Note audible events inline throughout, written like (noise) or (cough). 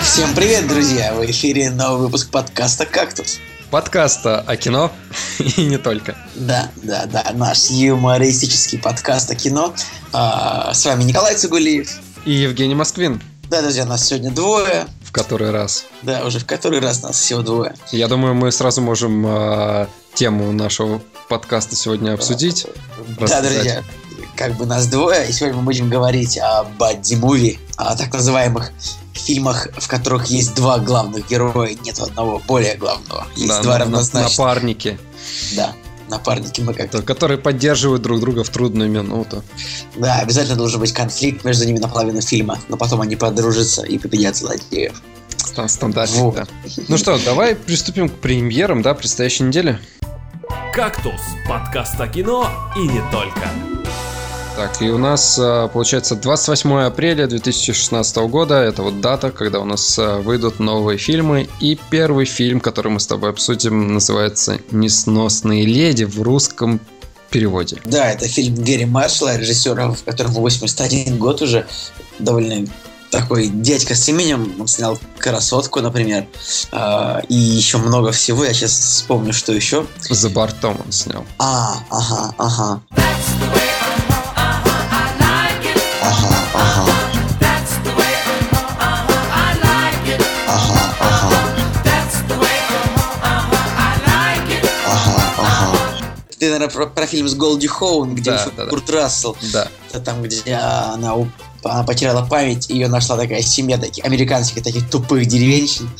Всем привет, друзья! В эфире новый выпуск подкаста «Кактус». Подкаста о кино (laughs) и не только. Да, да, да, наш юмористический подкаст о кино. А, с вами Николай Цугулиев. И Евгений Москвин. Да, друзья, нас сегодня двое. В который раз. Да, уже в который раз нас всего двое. Я думаю, мы сразу можем э, тему нашего подкаста сегодня обсудить. Да, друзья, как бы нас двое, и сегодня мы будем говорить о бадди-муви, о так называемых фильмах, в которых есть два главных героя, нет одного более главного. Есть да, два на- равнозначных. Напарники, Да, напарники мы как-то. которые поддерживают друг друга в трудную минуту. Да, обязательно должен быть конфликт между ними на половину фильма, но потом они подружатся и победят злодеев. Стан- Стандартик, Вот. да. Ну что, давай приступим к премьерам, да, предстоящей неделе. «Кактус» – подкаст о кино и не только. Так, и у нас, э, получается, 28 апреля 2016 года, это вот дата, когда у нас э, выйдут новые фильмы, и первый фильм, который мы с тобой обсудим, называется «Несносные леди» в русском переводе. Да, это фильм Гэри Маршалла, режиссера, в которому 81 год уже, довольно такой дядька с именем, он снял «Красотку», например, а, и еще много всего, я сейчас вспомню, что еще. «За бортом» он снял. А, ага, ага. Ага, Ты, наверное, про, про фильм с Голди Хоун, где Да, еще да, да. Курт Рассел. Да. Это там, где она, она потеряла память, ее нашла такая семья таких американских таких тупых деревенщин,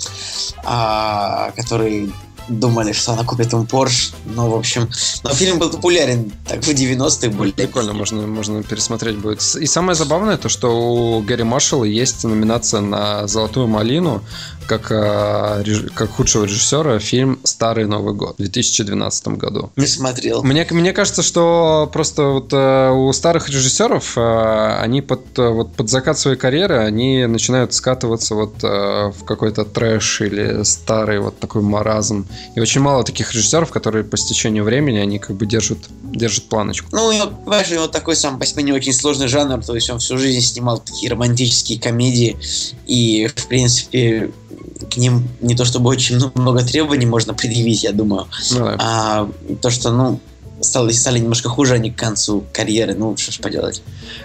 а, которые думали, что она купит им Порш. Ну, в общем, но фильм был популярен так в 90-х более. Прикольно, можно, можно пересмотреть будет. И самое забавное, то, что у Гэри Маршалла есть номинация на «Золотую малину» как, э, как худшего режиссера фильм «Старый Новый год» в 2012 году. Не смотрел. Мне, мне кажется, что просто вот э, у старых режиссеров э, они под, вот под закат своей карьеры они начинают скатываться вот в какой-то трэш или старый вот такой маразм. И очень мало таких режиссеров, которые по стечению времени они как бы держат, держат планочку. Ну, у него, понимаешь, него такой сам по себе не очень сложный жанр, то есть он всю жизнь снимал такие романтические комедии, и, в принципе, к ним не то чтобы очень много требований можно предъявить, я думаю, Ну да. а то, что, ну, стали, стали немножко хуже они к концу карьеры, ну, что ж поделать.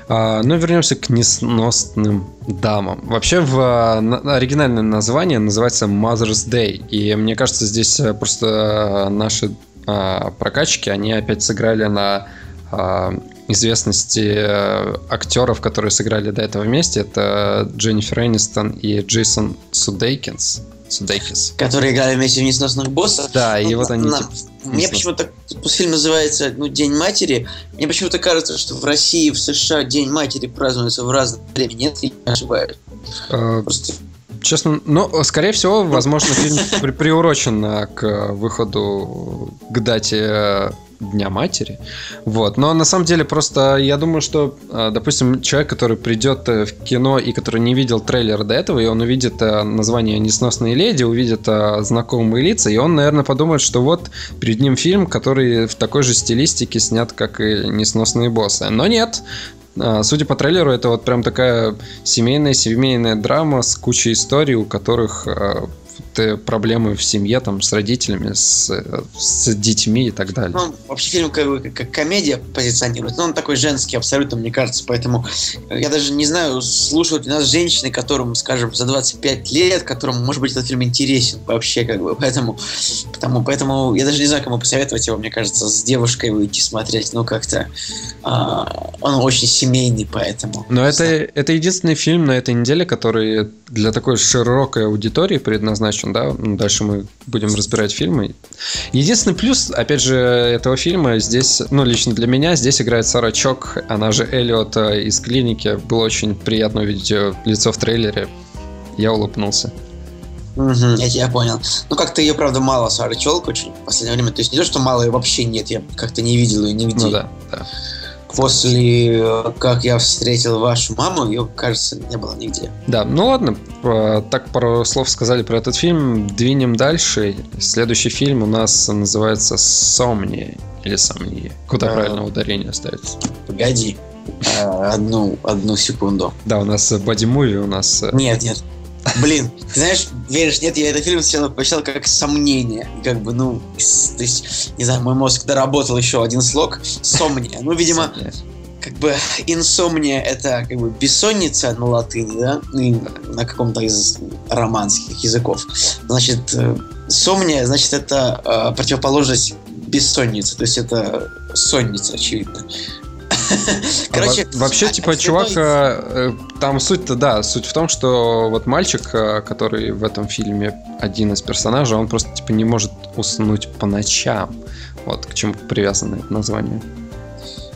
А, ну, вернемся к несносным дамам. Вообще, в а, на- оригинальное название называется Mother's Day. И мне кажется, здесь э, просто э, наши а, прокачки, они опять сыграли на а, известности э, актеров, которые сыграли до этого вместе. Это Дженнифер Энистон и Джейсон Судейкинс. Судейкис. Которые играли вместе в «Несносных боссов». Да, и Ну, вот они... на- типа, Мне почему-то фильм называется ну, День матери. Мне почему-то кажется, что в России, в США День матери празднуется в разное время. Нет, я ошибаюсь. э, Просто Честно, ну, скорее всего, возможно, фильм (laughs) при- приурочен э, к выходу к дате э, Дня матери. Вот. Но на самом деле просто я думаю, что, э, допустим, человек, который придет э, в кино и который не видел трейлера до этого, и он увидит э, название «Несносные леди», увидит э, знакомые лица, и он, наверное, подумает, что вот перед ним фильм, который в такой же стилистике снят, как и «Несносные боссы». Но нет, а, Судя по трейлеру, это вот прям такая семейная, семейная драма с кучей историй, у которых э, проблемы в семье, там, с родителями, с, с детьми и так далее. Ну, вообще фильм как, как комедия позиционирует, но он такой женский абсолютно, мне кажется, поэтому я даже не знаю, слушают ли нас женщины, которым, скажем, за 25 лет, которым, может быть, этот фильм интересен вообще, как бы, поэтому, потому, поэтому я даже не знаю, кому посоветовать его, мне кажется, с девушкой выйти смотреть, ну, как-то а, он очень семейный, поэтому. Но это, это единственный фильм на этой неделе, который для такой широкой аудитории предназначен, да? Ну, Дальше мы будем разбирать фильмы. Единственный плюс, опять же, этого фильма здесь, ну, лично для меня, здесь играет Сара Чок, она же Эллиот э, из клиники. Было очень приятно увидеть ее лицо в трейлере. Я улыбнулся. Мгм, я тебя понял. Ну, как-то ее, правда, мало, Сара Челк, очень в последнее время. То есть не то, что мало ее вообще нет, я как-то не видел ее нигде. Ну да, да. После э, как я встретил вашу маму, ее, кажется, не было нигде. Да, ну ладно, э, так пару слов сказали про этот фильм. Двинем дальше. Следующий фильм у нас называется «Сомния» или «Сомния». Куда Да. правильно ударение ставится? Погоди. Э, одну, одну секунду. Да, у нас боди-муви, у нас... э, Нет, нет. Блин, ты знаешь, веришь, нет, я этот фильм сначала посчитал как сомнение. Как бы, ну, то есть, не знаю, мой мозг доработал еще один слог. Сомния. Ну, видимо, как бы инсомния это как бы бессонница на латыни, да, и на каком-то из романских языков. Значит, э, сомния, значит, это э, противоположность бессонницы, то есть это сонница, очевидно. (laughs) А во- вообще, а- типа, очередной- чувак, э, э, там суть-то, да, суть в том, что вот мальчик, э, который в этом фильме один из персонажей, он просто, типа, не может уснуть по ночам. Вот к чему привязано это название.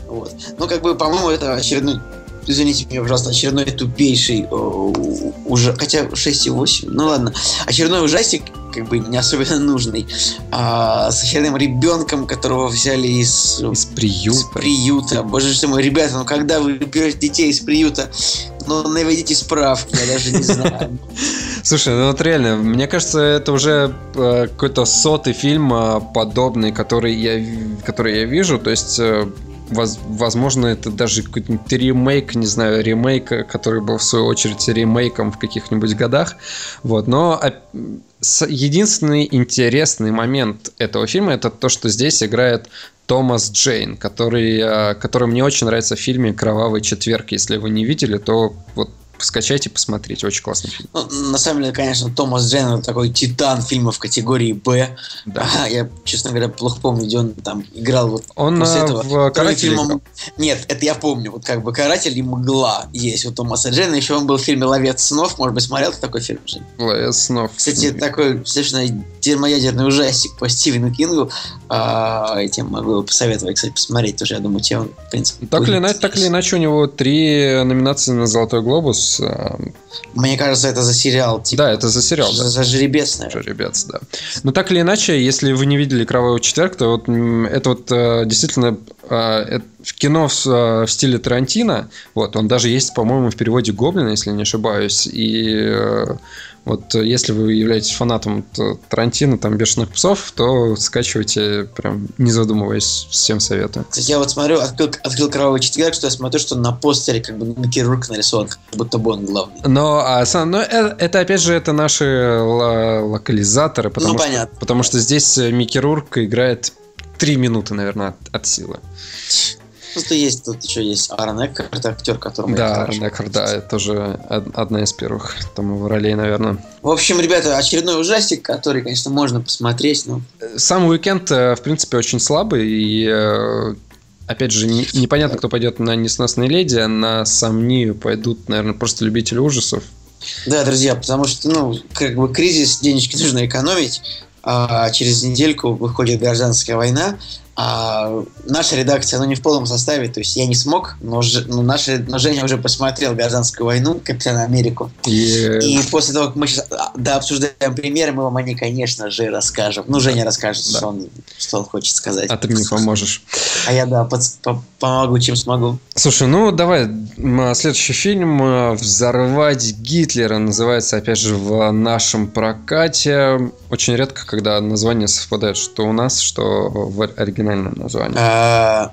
Вот. Ну, как бы, по-моему, это очередной, извините меня, пожалуйста, очередной тупейший, э, уже, хотя 6,8, ну ладно, очередной ужастик, как бы не особенно нужный, а, с очередным ребенком, которого взяли из, Из из приюта. приюта. Боже ты мой, ребята, ну когда вы берете детей из приюта, ну наведите справки, я даже не знаю. (laughs) Слушай, ну вот реально, мне кажется, это уже э, какой-то сотый фильм э, подобный, который я, который я вижу. То есть, э, возможно, это даже какой-нибудь ремейк, не знаю, ремейк, который был в свою очередь ремейком в каких-нибудь годах. Вот, но единственный интересный момент этого фильма это то, что здесь играет Томас Джейн, который, э, который мне очень нравится в фильме «Кровавый четверг». Если вы не видели, то вот скачайте, посмотрите. Очень классный фильм. Ну, на самом деле, конечно, Томас Джейн такой титан фильмов категории Б. Да. А, я, честно говоря, плохо помню, где он там играл вот Он после э, этого. в Кроме «Карателе» фильма играл. «М- Нет, это я помню. Вот как бы «Каратель» и «Мгла» есть у Томаса Джейна. Еще он был в фильме «Ловец снов». Может быть, смотрел ты такой фильм, Жень? Ловец снов. Кстати, такой совершенно термоядерный ужастик по Стивену Кингу. А, этим могу посоветовать, кстати, посмотреть тоже. Я думаю, тебе он, в принципе, Так или, иначе, так или иначе, у него три номинации на Золотой глобус. Э, Мне кажется, это за сериал. Типа, Да, это за сериал, за, да. за жеребец, наверное. Жеребец, да. Но так или иначе, если вы не видели «Кровавый четверг», то вот это вот э, действительно в кино в, с- э, в стиле Тарантино. Вот, он даже есть, по-моему, в переводе «Гоблина», если не ошибаюсь. И э, вот э, если вы являетесь фанатом Тарантино, там, «Бешеных псов», то скачивайте, прям не задумываясь, всем советую. Я вот смотрю, открыл, открыл «Кровавый четверг», что я смотрю, что на постере как бы Микки Рурк нарисован, как будто бы он главный. Но, а, сам- но э- это, опять же, это наши локализаторы, потому, Ну, что, понятно. потому что здесь э, Микки Рурк играет три минуты, наверное, от, от силы. Просто есть, тут еще есть Аарон Эккарт, актер, которому да, хорошо Ренекер, да, это тоже од- одна из первых там его ролей, наверное. В общем, ребята, очередной ужастик, который, конечно, можно посмотреть, но Сам уикенд, э, в принципе, очень слабый, и э, опять же, не- непонятно, кто пойдет на «Несносные леди», а на «Сомнию» пойдут, наверное, просто любители ужасов. Да, друзья, потому что, ну, как бы кризис, денежки (laughs) нужно экономить, через недельку выходит гражданская война, а наша редакция, ну, не в полном составе, то есть я не смог, но, Ж- но, наша, но Женя уже посмотрел гражданскую войну, Капитана Америку, И, и после того, как мы сейчас да, обсуждаем примеры, мы вам о ней, конечно же, расскажем. Ну, Женя расскажет, Да. что, он, что он хочет сказать. а ты мне поможешь. А я, да, подс- по- помогу, чем смогу. Слушай, ну давай, м, следующий фильм э, «Взорвать Гитлера» называется, опять же, в нашем прокате. Очень редко, когда название совпадает, что у нас, что в оригинальном названии. А,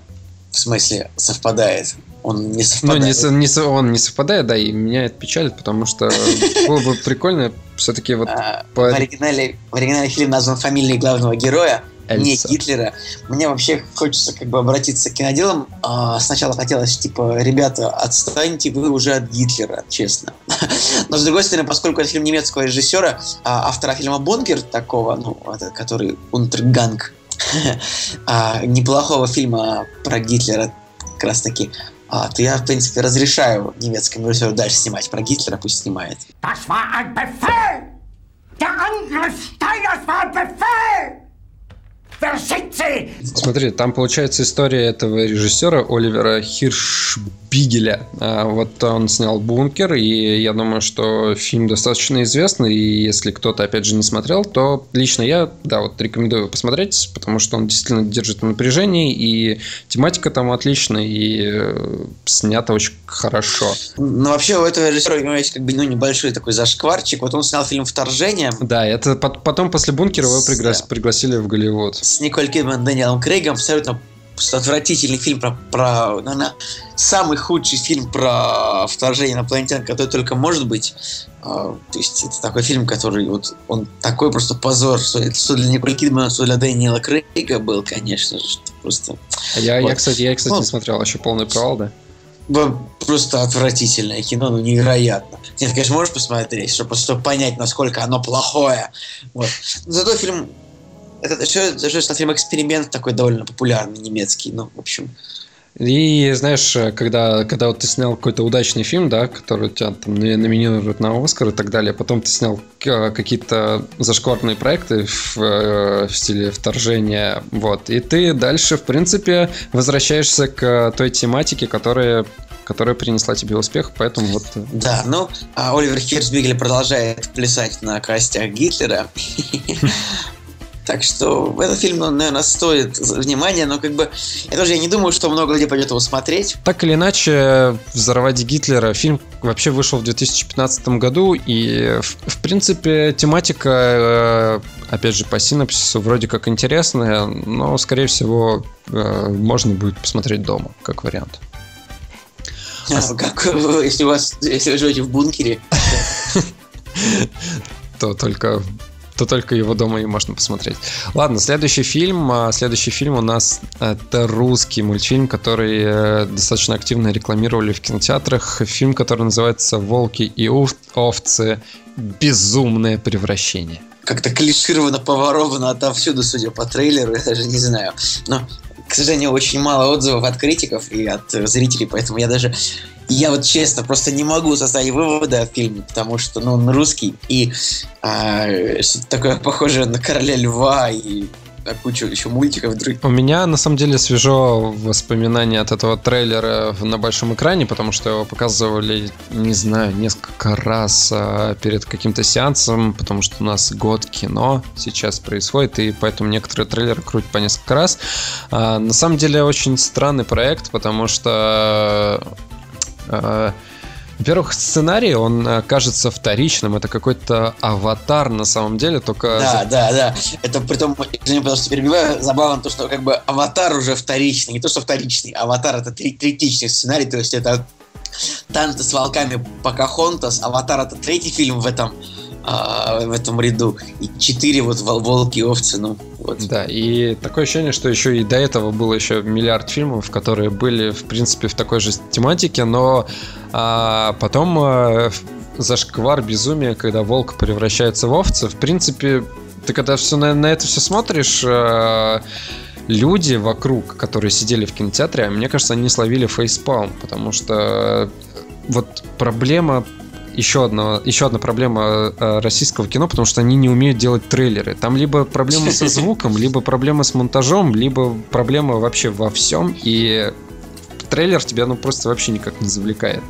в смысле, совпадает. Он не Ну, совпадает. не, со- не со- он не совпадает, да, и меня это печалит, потому что (laughs) было бы прикольно все-таки вот А, по- в, оригинале, в оригинале фильм назван фамилией главного героя, не Эльса. Гитлера. Мне вообще хочется как бы обратиться к киноделам. А, сначала хотелось, типа, ребята, отстаньте вы уже от Гитлера, честно. (laughs) Но, с другой стороны, поскольку это фильм немецкого режиссера, а, автора фильма «Бункер» такого, ну, это, который «Унтерганг», (laughs) неплохого фильма про Гитлера, как раз таки, а, то я, в принципе, разрешаю немецкому режиссеру дальше снимать про Гитлера, пусть снимает. Das war ein Befehl! Der Angriff Steiners war ein Befehl! Sie? Смотри, там получается история этого режиссера Оливера Хиршбигеля. А, Вот он снял «Бункер», и я думаю, что фильм достаточно известный, и если кто-то, опять же, не смотрел, то лично я, да, вот рекомендую его посмотреть, потому что он действительно держит в напряжении, и тематика там отличная, и э, снято очень хорошо. Ну, вообще, у этого режиссера у него есть как бы ну, небольшой такой зашкварчик. Вот он снял фильм «Вторжение» Да, это пот- потом после «Бункера» его пригла- пригласили в Голливуд. С Николь Кидман и Дэниелом Крейгом. Абсолютно просто отвратительный фильм про, про наверное, самый худший фильм про вторжение инопланетян, который только может быть. А, то есть это такой фильм, который вот он такой просто позор, что, что для Николь Кидмана, что для Дэниела Крейга был, конечно же, просто. А я, Вот. я, кстати, я, кстати, Ну, не смотрел, еще полный провал, да? Просто отвратительное кино, ну невероятно. Нет, конечно, можешь посмотреть, чтобы, чтобы понять, насколько оно плохое. Вот. Зато фильм это что, что это фильм эксперимент такой довольно популярный немецкий, ну в общем. И знаешь, когда, когда вот ты снял какой-то удачный фильм, да, который тебя там на- номинируют на Оскар и так далее, потом ты снял э, какие-то зашкварные проекты в, э, в стиле вторжения, вот, и ты дальше, в принципе, возвращаешься к той тематике, которая, которая принесла тебе успех, поэтому вот... э, Да, ну, а Оливер Херцбигель продолжает плясать на костях Гитлера. Так что этот фильм, ну, наверное, стоит внимания, но как бы я тоже я не думаю, что много людей пойдет его смотреть. Так или иначе, «Взорвать Гитлера» фильм вообще вышел в 2015 году, и, в, в принципе, тематика, э, опять же, по синапсису вроде как интересная, но, скорее всего, э, можно будет посмотреть дома, как вариант. А Как, вы- если у вас, если вы живете в бункере, (laughs) То только то только его дома и можно посмотреть. Ладно, следующий фильм. а, Следующий фильм у нас это русский мультфильм, который э, достаточно активно рекламировали в кинотеатрах. Фильм, который называется «Волки и ов- овцы. Безумное превращение». как-то клишировано, поворовано отовсюду, судя по трейлеру, я даже не знаю. Но, к сожалению, очень мало отзывов от критиков и от э, зрителей, поэтому я даже, я вот честно просто не могу составить выводы о фильме, потому что, ну, он русский, и а, что-то такое похожее на Короля Льва и на кучу еще мультиков других. У меня на самом деле свежо воспоминания от этого трейлера на большом экране, потому что его показывали, не знаю, несколько раз а, перед каким-то сеансом, потому что у нас год кино сейчас происходит, и поэтому некоторые трейлеры крутят по несколько раз. А, на самом деле очень странный проект, потому что во-первых, сценарий, он э, кажется вторичным. Это какой-то аватар на самом деле, только... Да, да, да. Это при том, извини, потому что перебиваю, забавно то, что как бы аватар уже вторичный. Не то, что вторичный, аватар это третичный сценарий, то есть это танцы с волками Покахонтас, аватар это третий фильм в этом а, в этом ряду. И четыре вот вол- волки овцы, ну вот. Да, и такое ощущение, что еще и до этого было еще миллиард фильмов, которые были, в принципе, в такой же тематике, но а, потом а, зашквар безумия, когда волк превращается в овца, в принципе, ты когда все на, на это все смотришь, а, люди вокруг, которые сидели в кинотеатре, а мне кажется, они словили фейспалм, потому что э, вот проблема еще одна, еще одна проблема э, российского кино, потому что они не умеют делать трейлеры. Там либо проблема со звуком, (laughs) либо проблема с монтажом, либо проблема вообще во всем, и трейлер тебя ну просто вообще никак не завлекает.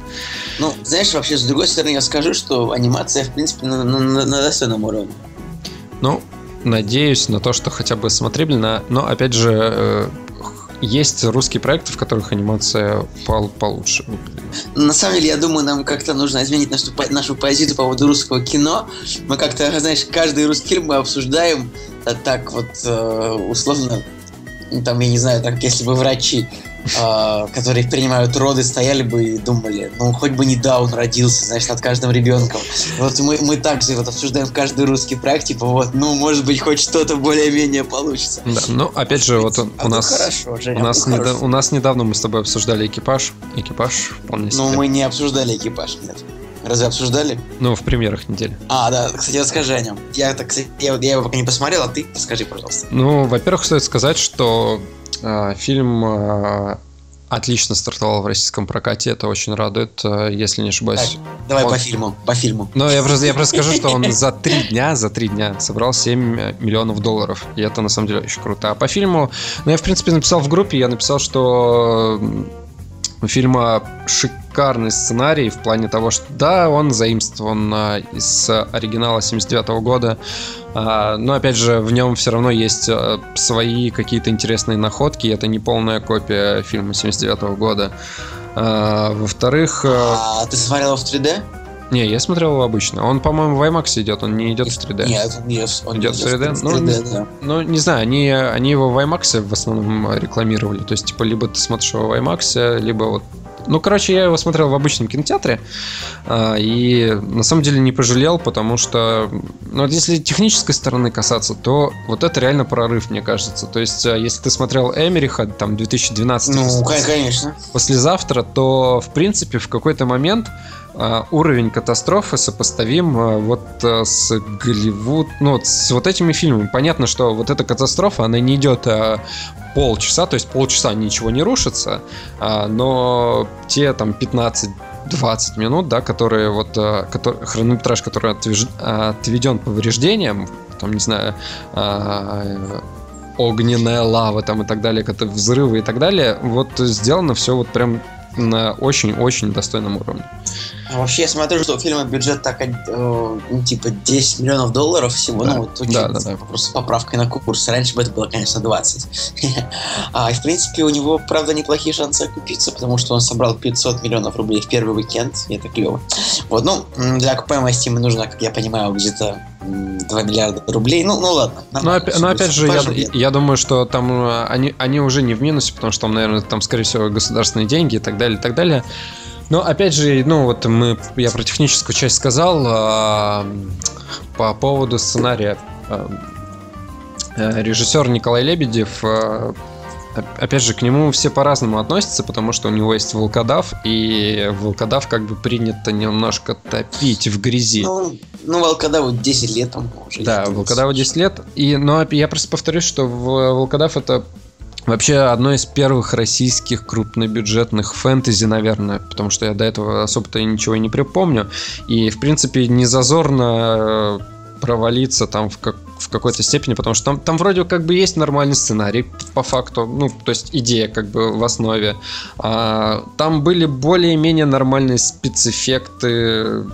Ну, знаешь, вообще, с другой стороны, я скажу, что анимация, в принципе, на, на- на- на достойном уровне. Ну, надеюсь на то, что хотя бы смотрибельно, но опять же э, есть русские проекты, в которых анимация пол- получше. На самом деле, я думаю, нам как-то нужно изменить нашу, нашу позицию по поводу русского кино. Мы как-то, знаешь, каждый русский фильм мы обсуждаем а, так вот э, условно, там, я не знаю, так, если бы врачи, э, которые принимают роды, стояли бы и думали, ну, хоть бы не Даун родился, знаешь, над каждым ребенком. Вот мы, мы также вот обсуждаем каждый русский проект, типа вот, ну, может быть, хоть что-то более-менее получится. Да, ну опять же, вот он- А у нас хорошо, Женя, у нас, ну, недо- хорошо. у нас недавно мы с тобой обсуждали экипаж. Экипаж вполне себе. Ну, мы не обсуждали экипаж, нет. Разве обсуждали? Ну, в премьерах недели. А, да, кстати, расскажи о нем. Я, так, я, я его пока не посмотрел, а ты расскажи, пожалуйста. Ну, во-первых, стоит сказать, что фильм э, отлично стартовал в российском прокате. Это очень радует, э, если не ошибаюсь. Давай Он- по фильму, по фильму. Но я просто, я просто скажу, что он (laughs) за три дня, за три дня собрал 7 миллионов долларов. И это на самом деле очень круто. А по фильму, ну я в принципе написал в группе, я написал, что у фильма шикарный сценарий в плане того, что да, он заимствован а, из оригинала 79 года, а, но опять же в нем все равно есть а, свои какие-то интересные находки, это не полная копия фильма 79 года. Во-вторых, а, ты смотрел в 3D? Не, я смотрел его обычно. Он, по-моему, в IMAX идет, он не идет в 3D. Нет, нет, он Идет в 3D? в Ну, 3D, да. Ну, не знаю, они, они его в IMAX в основном рекламировали. То есть, типа, либо ты смотришь его в IMAX, либо вот... Ну, короче, я его смотрел в обычном кинотеатре, а, и на самом деле не пожалел, потому что, ну, вот если технической стороны касаться, то вот это реально прорыв, мне кажется. То есть, а, если ты смотрел Эмериха, там, 2012 Ну, кон- конечно. послезавтра, то, в принципе, в какой-то момент а, уровень катастрофы сопоставим а, вот а, с Голливуд, ну, вот с вот этими фильмами. Понятно, что вот эта катастрофа, она не идет а, полчаса, то есть полчаса ничего не рушится, а, но те там 15 20 минут, да, которые вот а, который, хронометраж, который отвеж- а, отведен повреждениям, там, не знаю, а, огненная лава там и так далее, взрывы и так далее, вот сделано все вот прям на очень-очень достойном уровне. А вообще, я смотрю, что у фильма бюджет так, э, ну, типа 10 миллионов долларов всего, Да. ну, вот очень Да, да, да. просто с поправкой на курс. Раньше бы это было, конечно, 20. (laughs) а, и, в принципе, у него, правда, неплохие шансы окупиться, потому что он собрал 500 миллионов рублей в первый уикенд, и это клево. Вот, ну, для окупаемости ему нужно, как я понимаю, где-то м, 2 миллиарда рублей. Ну, ну ладно. Но, нормально опя- всё но опять же, я, Пожалуй. я думаю, что там э, они, они уже не в минусе, потому что там, наверное, там, скорее всего, государственные деньги и так далее, и так далее. Но опять же, ну вот мы, я про техническую часть сказал а, по поводу сценария. А, э, Режиссер Николай Лебедев, а, оп- опять же, к нему все по-разному относятся, потому что у него есть волкодав, и волкодав как бы принято немножко топить в грязи. Ну, ну, волкодаву 10 лет он уже. Да. Волкодаву 10 лет. И, но я просто повторюсь, что Волкодав это вообще одно из первых российских крупнобюджетных фэнтези, наверное, потому что я до этого особо-то ничего не припомню. И, в принципе, не зазорно э, провалиться там в, как, в какой-то степени, потому что там, там вроде как бы есть нормальный сценарий по факту, ну, то есть идея как бы в основе. А, там были более-менее нормальные спецэффекты,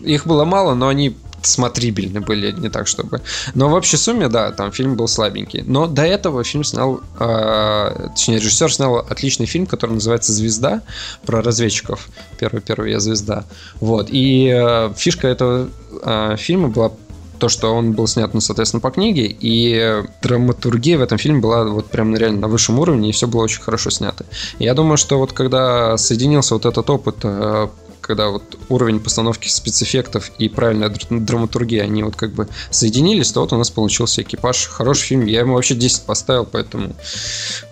их было мало, но они смотрибельны были, не так чтобы. Но в общей сумме, да, там фильм был слабенький. Но до этого фильм снял, э, точнее, режиссер снял отличный фильм, который называется «Звезда», про разведчиков. Первый, первый я звезда. Вот. И э, фишка этого э, фильма была то, что он был снят, ну, соответственно, по книге, и драматургия в этом фильме была вот прям реально на высшем уровне, и все было очень хорошо снято. Я думаю, что вот когда соединился вот этот опыт э, когда вот уровень постановки спецэффектов и правильная др- драматургия, они вот как бы соединились, то вот у нас получился экипаж. Хороший фильм. Я ему вообще 10 поставил, поэтому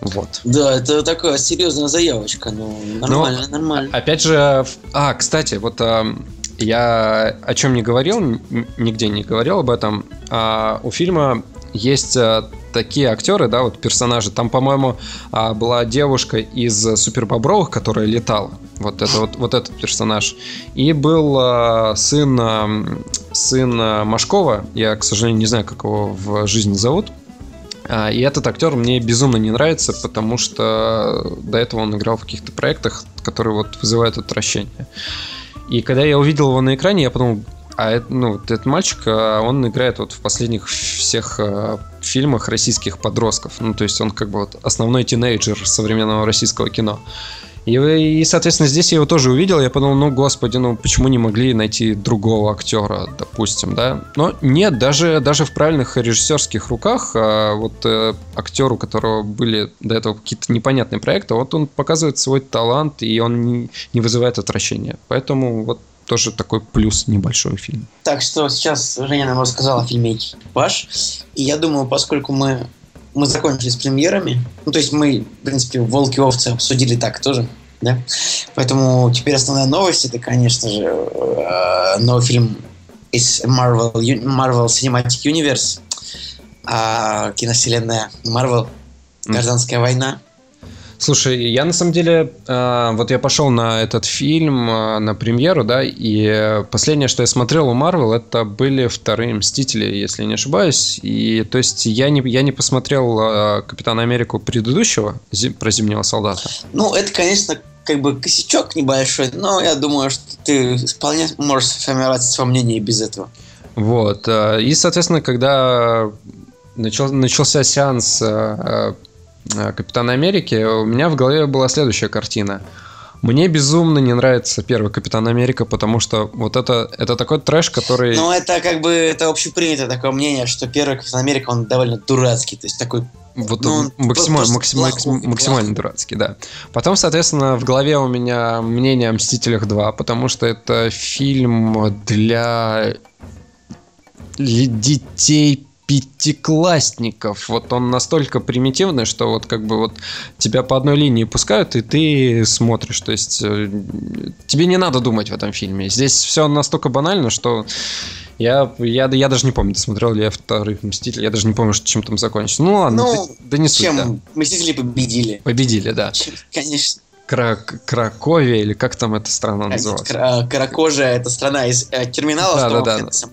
вот. Да, это такая серьезная заявочка. Ну, нормально, нормально. Опять же, а, кстати, вот а, я о чем не говорил, нигде не говорил об этом. А, у фильма есть а, такие актеры, да, вот персонажи. Там, по-моему, а, была девушка из Супербобровых, которая летала. Вот это вот, вот этот персонаж. И был а, сын, а, сын а, Машкова. Я, к сожалению, не знаю, как его в жизни зовут. И этот актер мне безумно не нравится, потому что до этого он играл в каких-то проектах, которые вот вызывают отвращение. И когда я увидел его на экране, я подумал, а это, ну, этот мальчик, он играет вот в последних всех фильмах российских подростков. Ну, то есть он как бы вот основной тинейджер современного российского кино. И, и, соответственно, здесь я его тоже увидел, я подумал, ну, господи, ну, почему не могли найти другого актера, допустим, да? Но нет, даже, даже в правильных режиссерских руках, а, вот э, актер, у которого были до этого какие-то непонятные проекты, вот он показывает свой талант, и он не, не вызывает отвращения. Поэтому вот тоже такой плюс небольшой фильм. Так что сейчас Женя нам рассказала о фильме «Экипаж». И я думаю, поскольку мы, мы закончили с премьерами, ну, то есть мы, в принципе, «Волки и овцы» обсудили так тоже, да? Поэтому теперь основная новость – это, конечно же, э, новый фильм из Marvel, Marvel Cinematic Universe, а, киновселенная Marvel «Гражданская война». Слушай, я на самом деле, э, вот я пошел на этот фильм, э, на премьеру, да, и последнее, что я смотрел у Марвел, это были вторые Мстители, если не ошибаюсь. И то есть я не, я не посмотрел э, Капитана Америку предыдущего про Зимнего солдата. Ну, это, конечно, как бы косячок небольшой, но я думаю, что ты вполне можешь сформировать свое мнение без этого. Вот. И, соответственно, когда начал, начался сеанс Капитана Америки, у меня в голове была следующая картина. Мне безумно не нравится первый Капитан Америка, потому что вот это, это такой трэш, который... Ну, это как бы, это общепринято такое мнение, что первый Капитан Америка, он довольно дурацкий, то есть такой вот Ну, максимально, максимально, плохой, максимально плохой. дурацкий, да. Потом, соответственно, в голове у меня мнение о Мстителях 2, потому что это фильм для детей пятиклассников. Вот он настолько примитивный, что вот как бы вот тебя по одной линии пускают, и ты смотришь. То есть э, тебе не надо думать в этом фильме. Здесь все настолько банально, что я, я, я даже не помню, досмотрел ли я вторых Мстителей, я даже не помню, чем там закончится. Ну ладно, Ну, да, да не суть, Чем да. Мстители победили. Победили, да. Чем- Конечно. Крак- Краковия, или как там эта страна называлась? Кра- Каракожая это страна из э, терминала. Да, да, да. Фэнтези.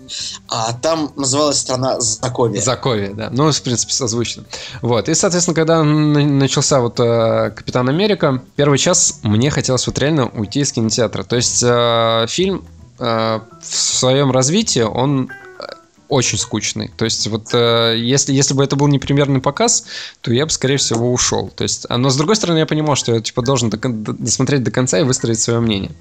А там называлась страна Заковия. Заковия, да. Ну, в принципе, созвучно. Вот. И, соответственно, когда начался вот э, Капитан Америка, первый час мне хотелось вот реально уйти из кинотеатра. То есть э, фильм э, в своем развитии, он очень скучный. То есть вот э, если, если бы это был не премьерный показ, то я бы, скорее всего, ушел. То есть, а, но с другой стороны, я понимал, что я типа должен досмотреть до конца и выстроить свое мнение.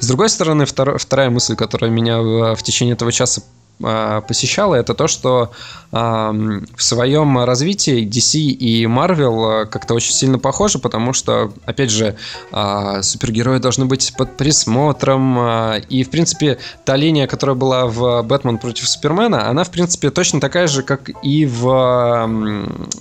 С другой стороны, второ- вторая мысль, которая меня в, в течение этого часа а, посещала, это то, что в своем развитии DC и Marvel а, как-то очень сильно похожи, потому что, опять же, а, супергерои должны быть под присмотром, и, в принципе, та линия, которая была в «Бэтмен против Супермена», она, в принципе, точно такая же, как и в,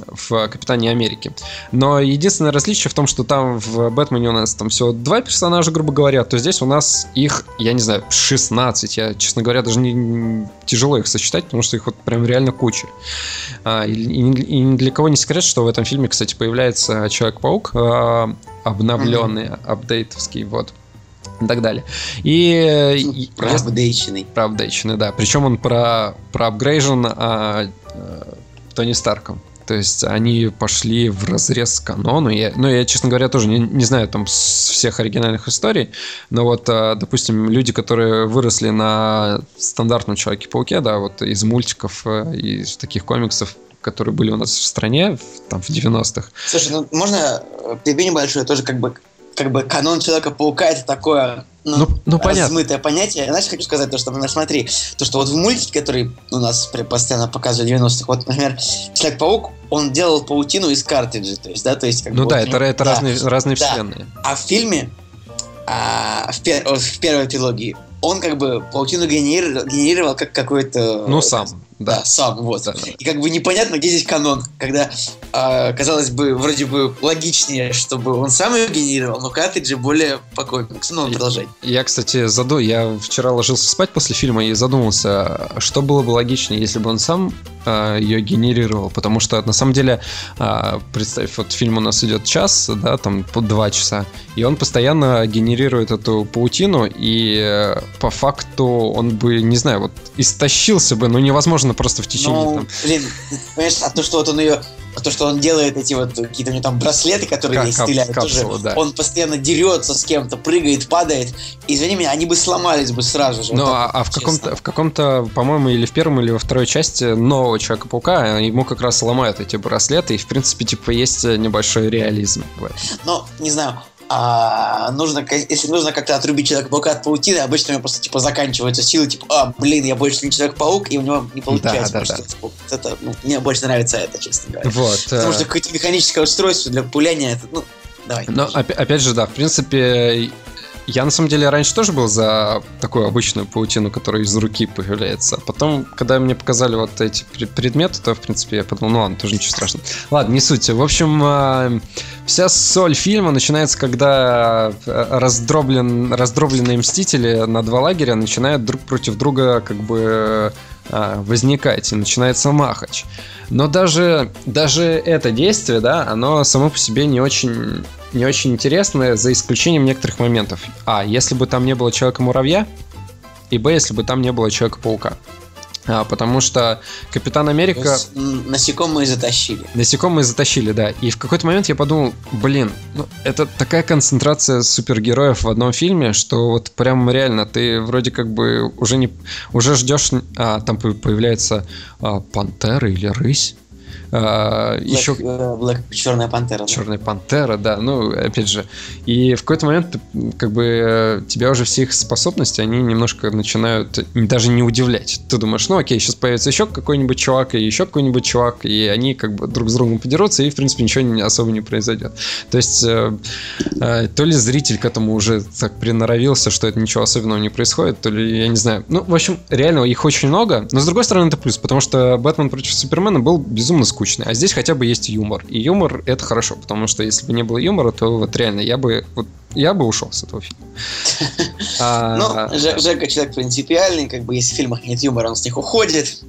в «Капитане Америки». Но единственное различие в том, что там в «Бэтмене» у нас там всего два персонажа, грубо говоря, то здесь у нас их, я не знаю, 16. Я, честно говоря, даже не тяжело их сосчитать, потому что их вот прям реально куча. А, и, и и ни для кого не секрет, что в этом фильме, кстати, появляется Человек-паук, а, обновленный, апдейтовский, вот. И так далее. И, если- Правдечный. правдачный, да. Причем он про, про апгрейжен а, а, Тони Старком. То есть они пошли в разрез канону. Я, ну, я, честно говоря, тоже не, не знаю там всех оригинальных историй. Но вот, а, допустим, люди, которые выросли на стандартном Человеке-пауке, да, вот из мультиков, э, из таких комиксов, которые были у нас в стране, там, в 90-х. Слушай, ну можно э, тебе небольшое тоже как бы как бы канон Человека-паука это такое ну, Ну, ну, понятно. размытое понятие. Знаешь, хочу сказать то, что, ну, смотри, то, что вот в мультике, который у нас постоянно показывали в 90-х, вот, например, Человек-паук, он делал паутину из картриджей, то есть, да, то есть, как Ну бы, да, вот, это, это да. разные, разные да. вселенные. А в фильме, а, в, пер- в первой трилогии, он как бы паутину генерировал, генерировал как какой-то... Ну, сам, Да, сам, вот. Да, да. И как бы непонятно, где здесь канон, когда, а, казалось бы, вроде бы логичнее, чтобы он сам ее генерировал, но картриджи более по комиксу. Ну, продолжай. Я, кстати, заду... я вчера ложился спать после фильма и задумался, что было бы логичнее, если бы он сам а, ее генерировал, потому что на самом деле, а, представь, вот фильм у нас идет час, да, там по два часа, и он постоянно генерирует эту паутину, и э, по факту он бы, не знаю, вот истощился бы, ну невозможно просто в течение Ну, там, блин, (laughs) понимаешь, а то, что вот он ее а то, что он делает эти вот какие-то у него там браслеты, которые Ка- ей стреляют, капсулы, тоже. да. Он постоянно дерется с кем-то, прыгает, падает. Извини меня, они бы сломались бы сразу же. Ну, вот а, вот, а в каком-то, в каком-то, по-моему, или в первом, или во второй части нового Человека-паука ему как раз ломают эти браслеты, и, в принципе, типа, есть небольшой реализм. Ну, не знаю, а, нужно, если нужно как-то отрубить Человека-паука от паутины, обычно у него просто, типа, заканчиваются силы, типа, а, блин, я больше не Человек-паук, и у него не получается. Да, да, типа, это, ну, мне больше нравится это, честно говоря. Вот. Потому э, что какое-то механическое устройство для пуляния, это, ну, давай. Но опя- опять же, да, в принципе, я на самом деле раньше тоже был за такую обычную паутину, которая из руки появляется. А потом, когда мне показали вот эти пре- предметы, то, в принципе, я подумал, ну ладно, тоже ничего страшного. Ладно, не суть. В общем, э, вся соль фильма начинается, когда э, раздроблен, раздробленные мстители на два лагеря начинают друг против друга как бы возникать, и начинается махач. Но даже, даже это действие, да, оно само по себе не очень, не очень интересное, за исключением некоторых моментов. А, если бы там не было Человека-муравья, и Б, если бы там не было Человека-паука. А, потому что Капитан Америка... Насекомые затащили. Насекомые затащили, да. И в какой-то момент я подумал, блин, ну это такая концентрация супергероев в одном фильме, что вот прям реально ты вроде как бы уже не уже ждешь, а, там по- появляется а, пантера или рысь. А, Black, еще э, Black- Черная пантера. да. Черная пантера, да, ну, опять же. И в какой-то момент, ты, как бы, э, тебя уже все их способности, они немножко начинают даже не удивлять. Ты думаешь, ну, окей, сейчас появится еще какой-нибудь чувак, и еще какой-нибудь чувак, и они как бы друг с другом подерутся, и, в принципе, ничего не- особо не произойдет. То есть, э, э, то ли зритель к этому уже так приноровился, что это ничего особенного не происходит, то ли, я не знаю. Ну, в общем, реально, их очень много, но, с другой стороны, это плюс, потому что «Бэтмен против Супермена» был безумно скучный, а здесь хотя бы есть юмор. И юмор — это хорошо, потому что если бы не было юмора, то вот реально я бы, вот, я бы ушел с этого фильма. (laughs) А, Ну, Жека человек принципиальный, как бы если в фильмах нет юмора, он с них уходит.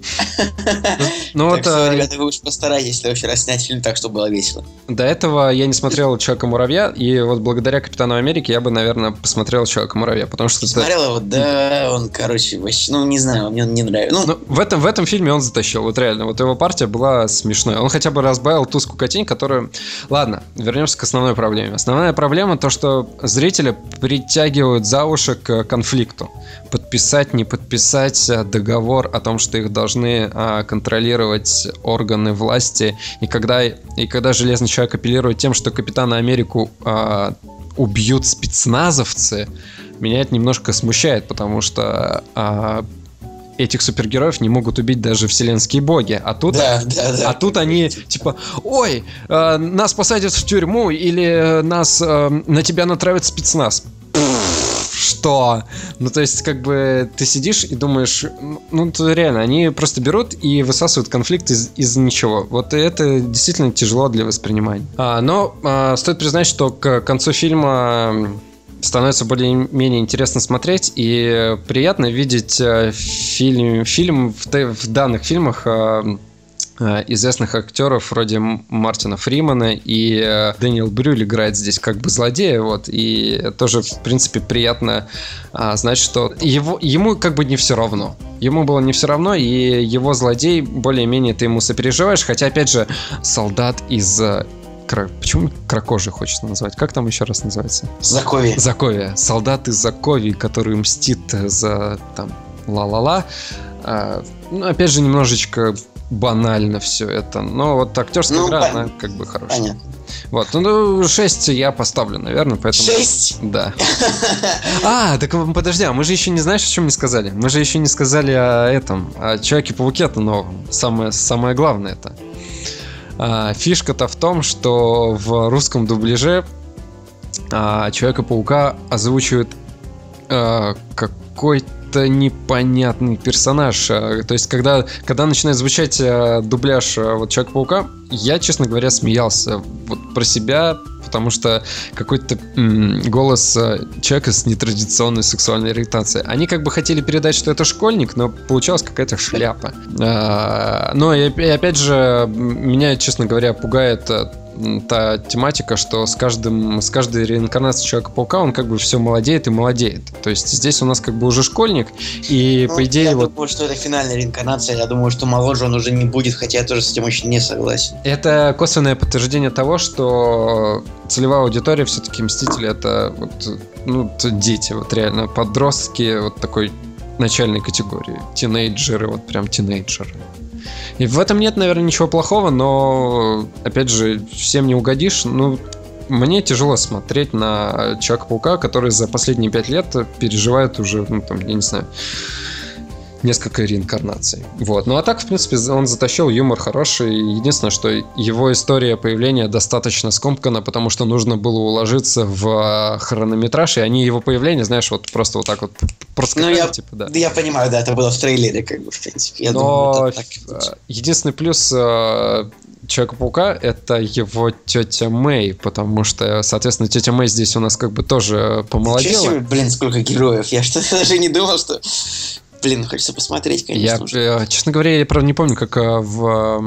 ну (laughs) так вот а, ребята, вы уж постарайтесь в следующий раз снять фильм так, чтобы было весело. до этого я не смотрел Человека-муравья, и вот благодаря Капитану Америки я бы, наверное, посмотрел Человека-муравья, потому что... Смотрел его, да, он, короче, вообще, ну, не знаю, мне он не нравится. Ну, Ну, в этом, в этом фильме он затащил, вот реально. Вот его партия была смешной. Он хотя бы разбавил ту скукотень, которую... Ладно, вернемся к основной проблеме. Основная проблема то, что зрителя притягивают за уши к конфликту. Подписать, не подписать э, договор о том, что их должны а, контролировать органы власти. И когда, и когда Железный Человек апеллирует тем, что Капитана Америку а, убьют спецназовцы, меня это немножко смущает, потому что а, этих супергероев не могут убить даже вселенские боги. А тут, да, да, да. а тут они типа, ой, э, нас посадят в тюрьму или э, нас э, на тебя натравят спецназ. Что? Ну, то есть, как бы ты сидишь и думаешь, ну, то реально, они просто берут и высасывают конфликт из, из ничего. Вот это действительно тяжело для воспринимания. А, но а, стоит признать, что к концу фильма становится более-менее интересно смотреть и приятно видеть э, фильм, фильм в, в данных фильмах э, э, известных актеров вроде Мартина Фримана и Дэниел Брюль играет здесь как бы злодея, вот, и тоже, в принципе, приятно а, знать, что его, ему как бы не все равно. Ему было не все равно, и его злодей более-менее ты ему сопереживаешь, хотя, опять же, солдат из... кра- Почему кракожи хочется назвать? Как там еще раз называется? Закови. Заковия. Солдат из Заковии, который мстит за там ла-ла-ла. А, ну, опять же, немножечко банально все это. Но вот актерская Ну, игра, пон- она как бы хорошая. Понятно. Вот, ну, 6 я поставлю, наверное, поэтому... Шесть? Да. (laughs) А, так подожди, а мы же еще не знаешь, о чем не сказали? Мы же еще не сказали о этом, о Человеке-пауке-то новом. Самое, самое главное это. А, фишка-то в том, что в русском дубляже а, Человека-паука озвучивает а, какой-то непонятный персонаж. То есть, когда, когда начинает звучать дубляж вот Человека-паука, я, честно говоря, смеялся вот про себя, потому что какой-то м, голос а, человека с нетрадиционной сексуальной ориентацией. Они как бы хотели передать, что это школьник, но получалась какая-то шляпа. А, Но и, опя- и опять же, меня, честно говоря, пугает м, та тематика, что с каждым, с каждой реинкарнацией Человека-паука он как бы все молодеет и молодеет. То есть здесь у нас как бы уже школьник, и Ну, по идее я вот думаю, что это финальная реинкарнация. Я думаю, что моложе он уже не будет, хотя я тоже с этим очень не согласен. это косвенное подтверждение того, что целевая аудитория все-таки Мстители это вот, ну, дети, вот реально подростки вот такой начальной категории. Тинейджеры, вот прям тинейджеры. И в этом нет, наверное, ничего плохого, но, опять же, всем не угодишь. Ну, мне тяжело смотреть на Человека-паука, который за последние пять лет переживает уже, ну, там, я не знаю, несколько реинкарнаций. Вот. Ну а так, в принципе, он затащил юмор хороший. Единственное, что его история появления достаточно скомкана, потому что нужно было уложиться в хронометраж, и они его появление, знаешь, вот просто вот так вот проскакали, Ну, я- типа, да. Я понимаю, да, это было в трейлере, как бы, в принципе. Я Но думаю, это так э, единственный плюс э, Человека-паука это его тетя Мэй, потому что, соответственно, тетя Мэй здесь у нас как бы тоже помолодела. себе, блин, сколько героев. Я что-то (laughs) даже не думал, что... Блин, хочется посмотреть, Я, конечно. уже. э, честно говоря, я правда не помню, как э, в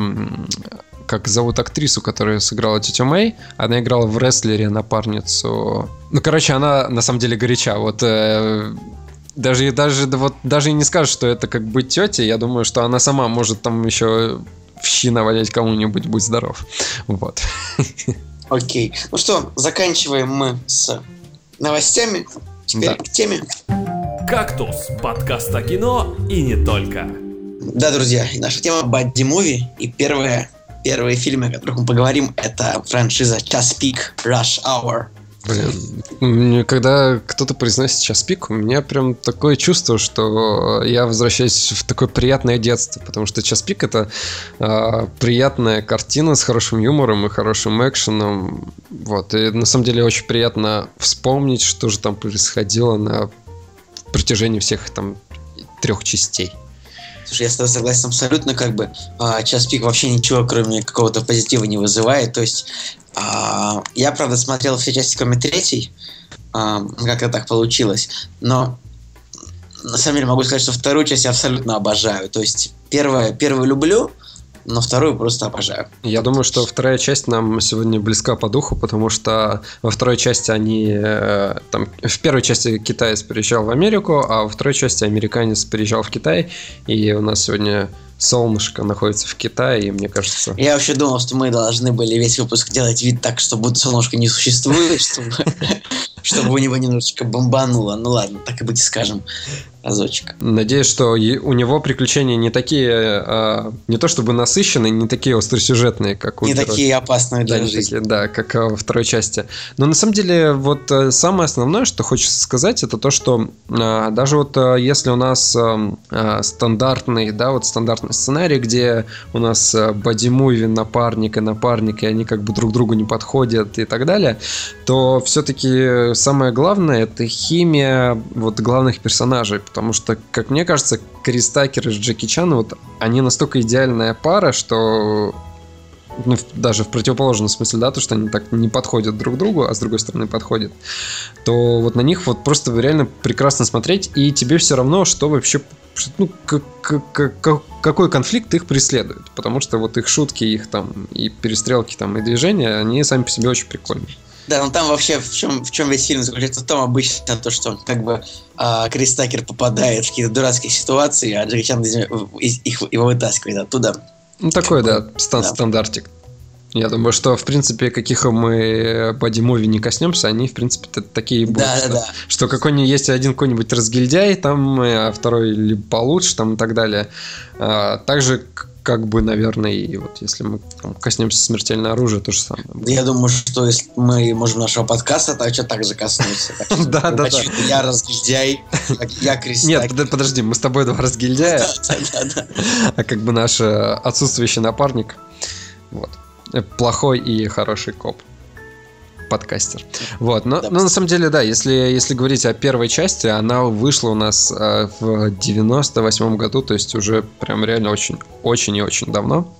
как зовут актрису, которая сыграла тетю Мэй. Она играла в рестлере напарницу. Ну, короче, она на самом деле горяча. Вот э, даже даже да вот даже и не скажешь, что это как быть тетей. Я думаю, что она сама может там еще в щи навалять кому-нибудь, будь здоров. Вот. (laughs) Окей. Ну что, заканчиваем мы с новостями. Теперь Да. к теме. «Кактус» – подкаст о кино и не только. Да, друзья, и наша тема Бадди Муви. И первая Первые фильмы, о которых мы поговорим, это франшиза «Час пик», «Rush Hour». Блин, когда кто-то произносит сейчас пик, у меня прям такое чувство, что я возвращаюсь в такое приятное детство, потому что час пик это э, приятная картина с хорошим юмором и хорошим экшеном, вот. И на самом деле очень приятно вспомнить, что же там происходило на протяжении всех там трех частей. Слушай, я с тобой согласен абсолютно, как бы а, час пик вообще ничего, кроме какого-то позитива не вызывает. То есть а, я, правда, смотрел все части, кроме третьей, а, как-то так получилось. Но на самом деле могу сказать, что вторую часть я абсолютно обожаю. То есть первое, первую люблю, но вторую просто обожаю. Я думаю, что вторая часть нам сегодня близка по духу, потому что во второй части они... Э, там, в первой части китаец переезжал в Америку, а во второй части американец переезжал в Китай, и у нас сегодня солнышко находится в Китае, и мне кажется... Я вообще думал, что мы должны были весь выпуск делать вид так, что будто солнышко не существует, (laughs) чтобы, чтобы у него немножечко бомбануло. Ну ладно, так и быть скажем разочек. Надеюсь, что у него приключения не такие, а, не то чтобы насыщенные, не такие остросюжетные, как у Не героев. такие опасные для да, жизни. Такие, да, как во второй части. Но на самом деле, вот э, самое основное, что хочется сказать, это то, что а, даже вот э, если у нас а, стандартный, да, вот стандартный сценарий, где у нас боди-муви, напарник и напарник, и они как бы друг другу не подходят и так далее, то все-таки самое главное это химия вот главных персонажей, Потому что, как мне кажется, Крис Такер и Джеки Чан, вот они настолько идеальная пара, что ну, даже в противоположном смысле, да, то, что они так не подходят друг другу, а с другой стороны подходят, то вот на них вот просто реально прекрасно смотреть, и тебе все равно, что вообще, ну, какой конфликт их преследует, потому что вот их шутки, их там и перестрелки там и движения, они сами по себе очень прикольные. Да, ну там вообще в чем, в чем весь фильм заключается в том обычно, то, что как бы э, Крис Такер попадает в какие-то дурацкие ситуации, а Джеки Чан из, их, его вытаскивает оттуда. Ну такой, да, стан- да, стандартик. Я думаю, что, в принципе, каких мы боди-муви не коснемся, они, в принципе, такие будут. Да, что, да, да. Что какой-нибудь есть один какой-нибудь разгильдяй, там, а второй либо получше, там и так далее. А, также как бы, наверное, и вот если мы там, коснемся смертельного оружия, то же самое. Я думаю, что если мы можем нашего подкаста, то что так же коснуться. Да, да, да. Я разгильдяй, я крестьян. Нет, подожди, мы с тобой два разгильдяя. (laughs) А как бы наш э, отсутствующий напарник. Вот. Плохой и хороший коп подкастер. Вот, но, да, но на самом деле, да, если, если говорить о первой части, она вышла у нас э, в 98 году, то есть уже прям реально очень, очень и очень давно.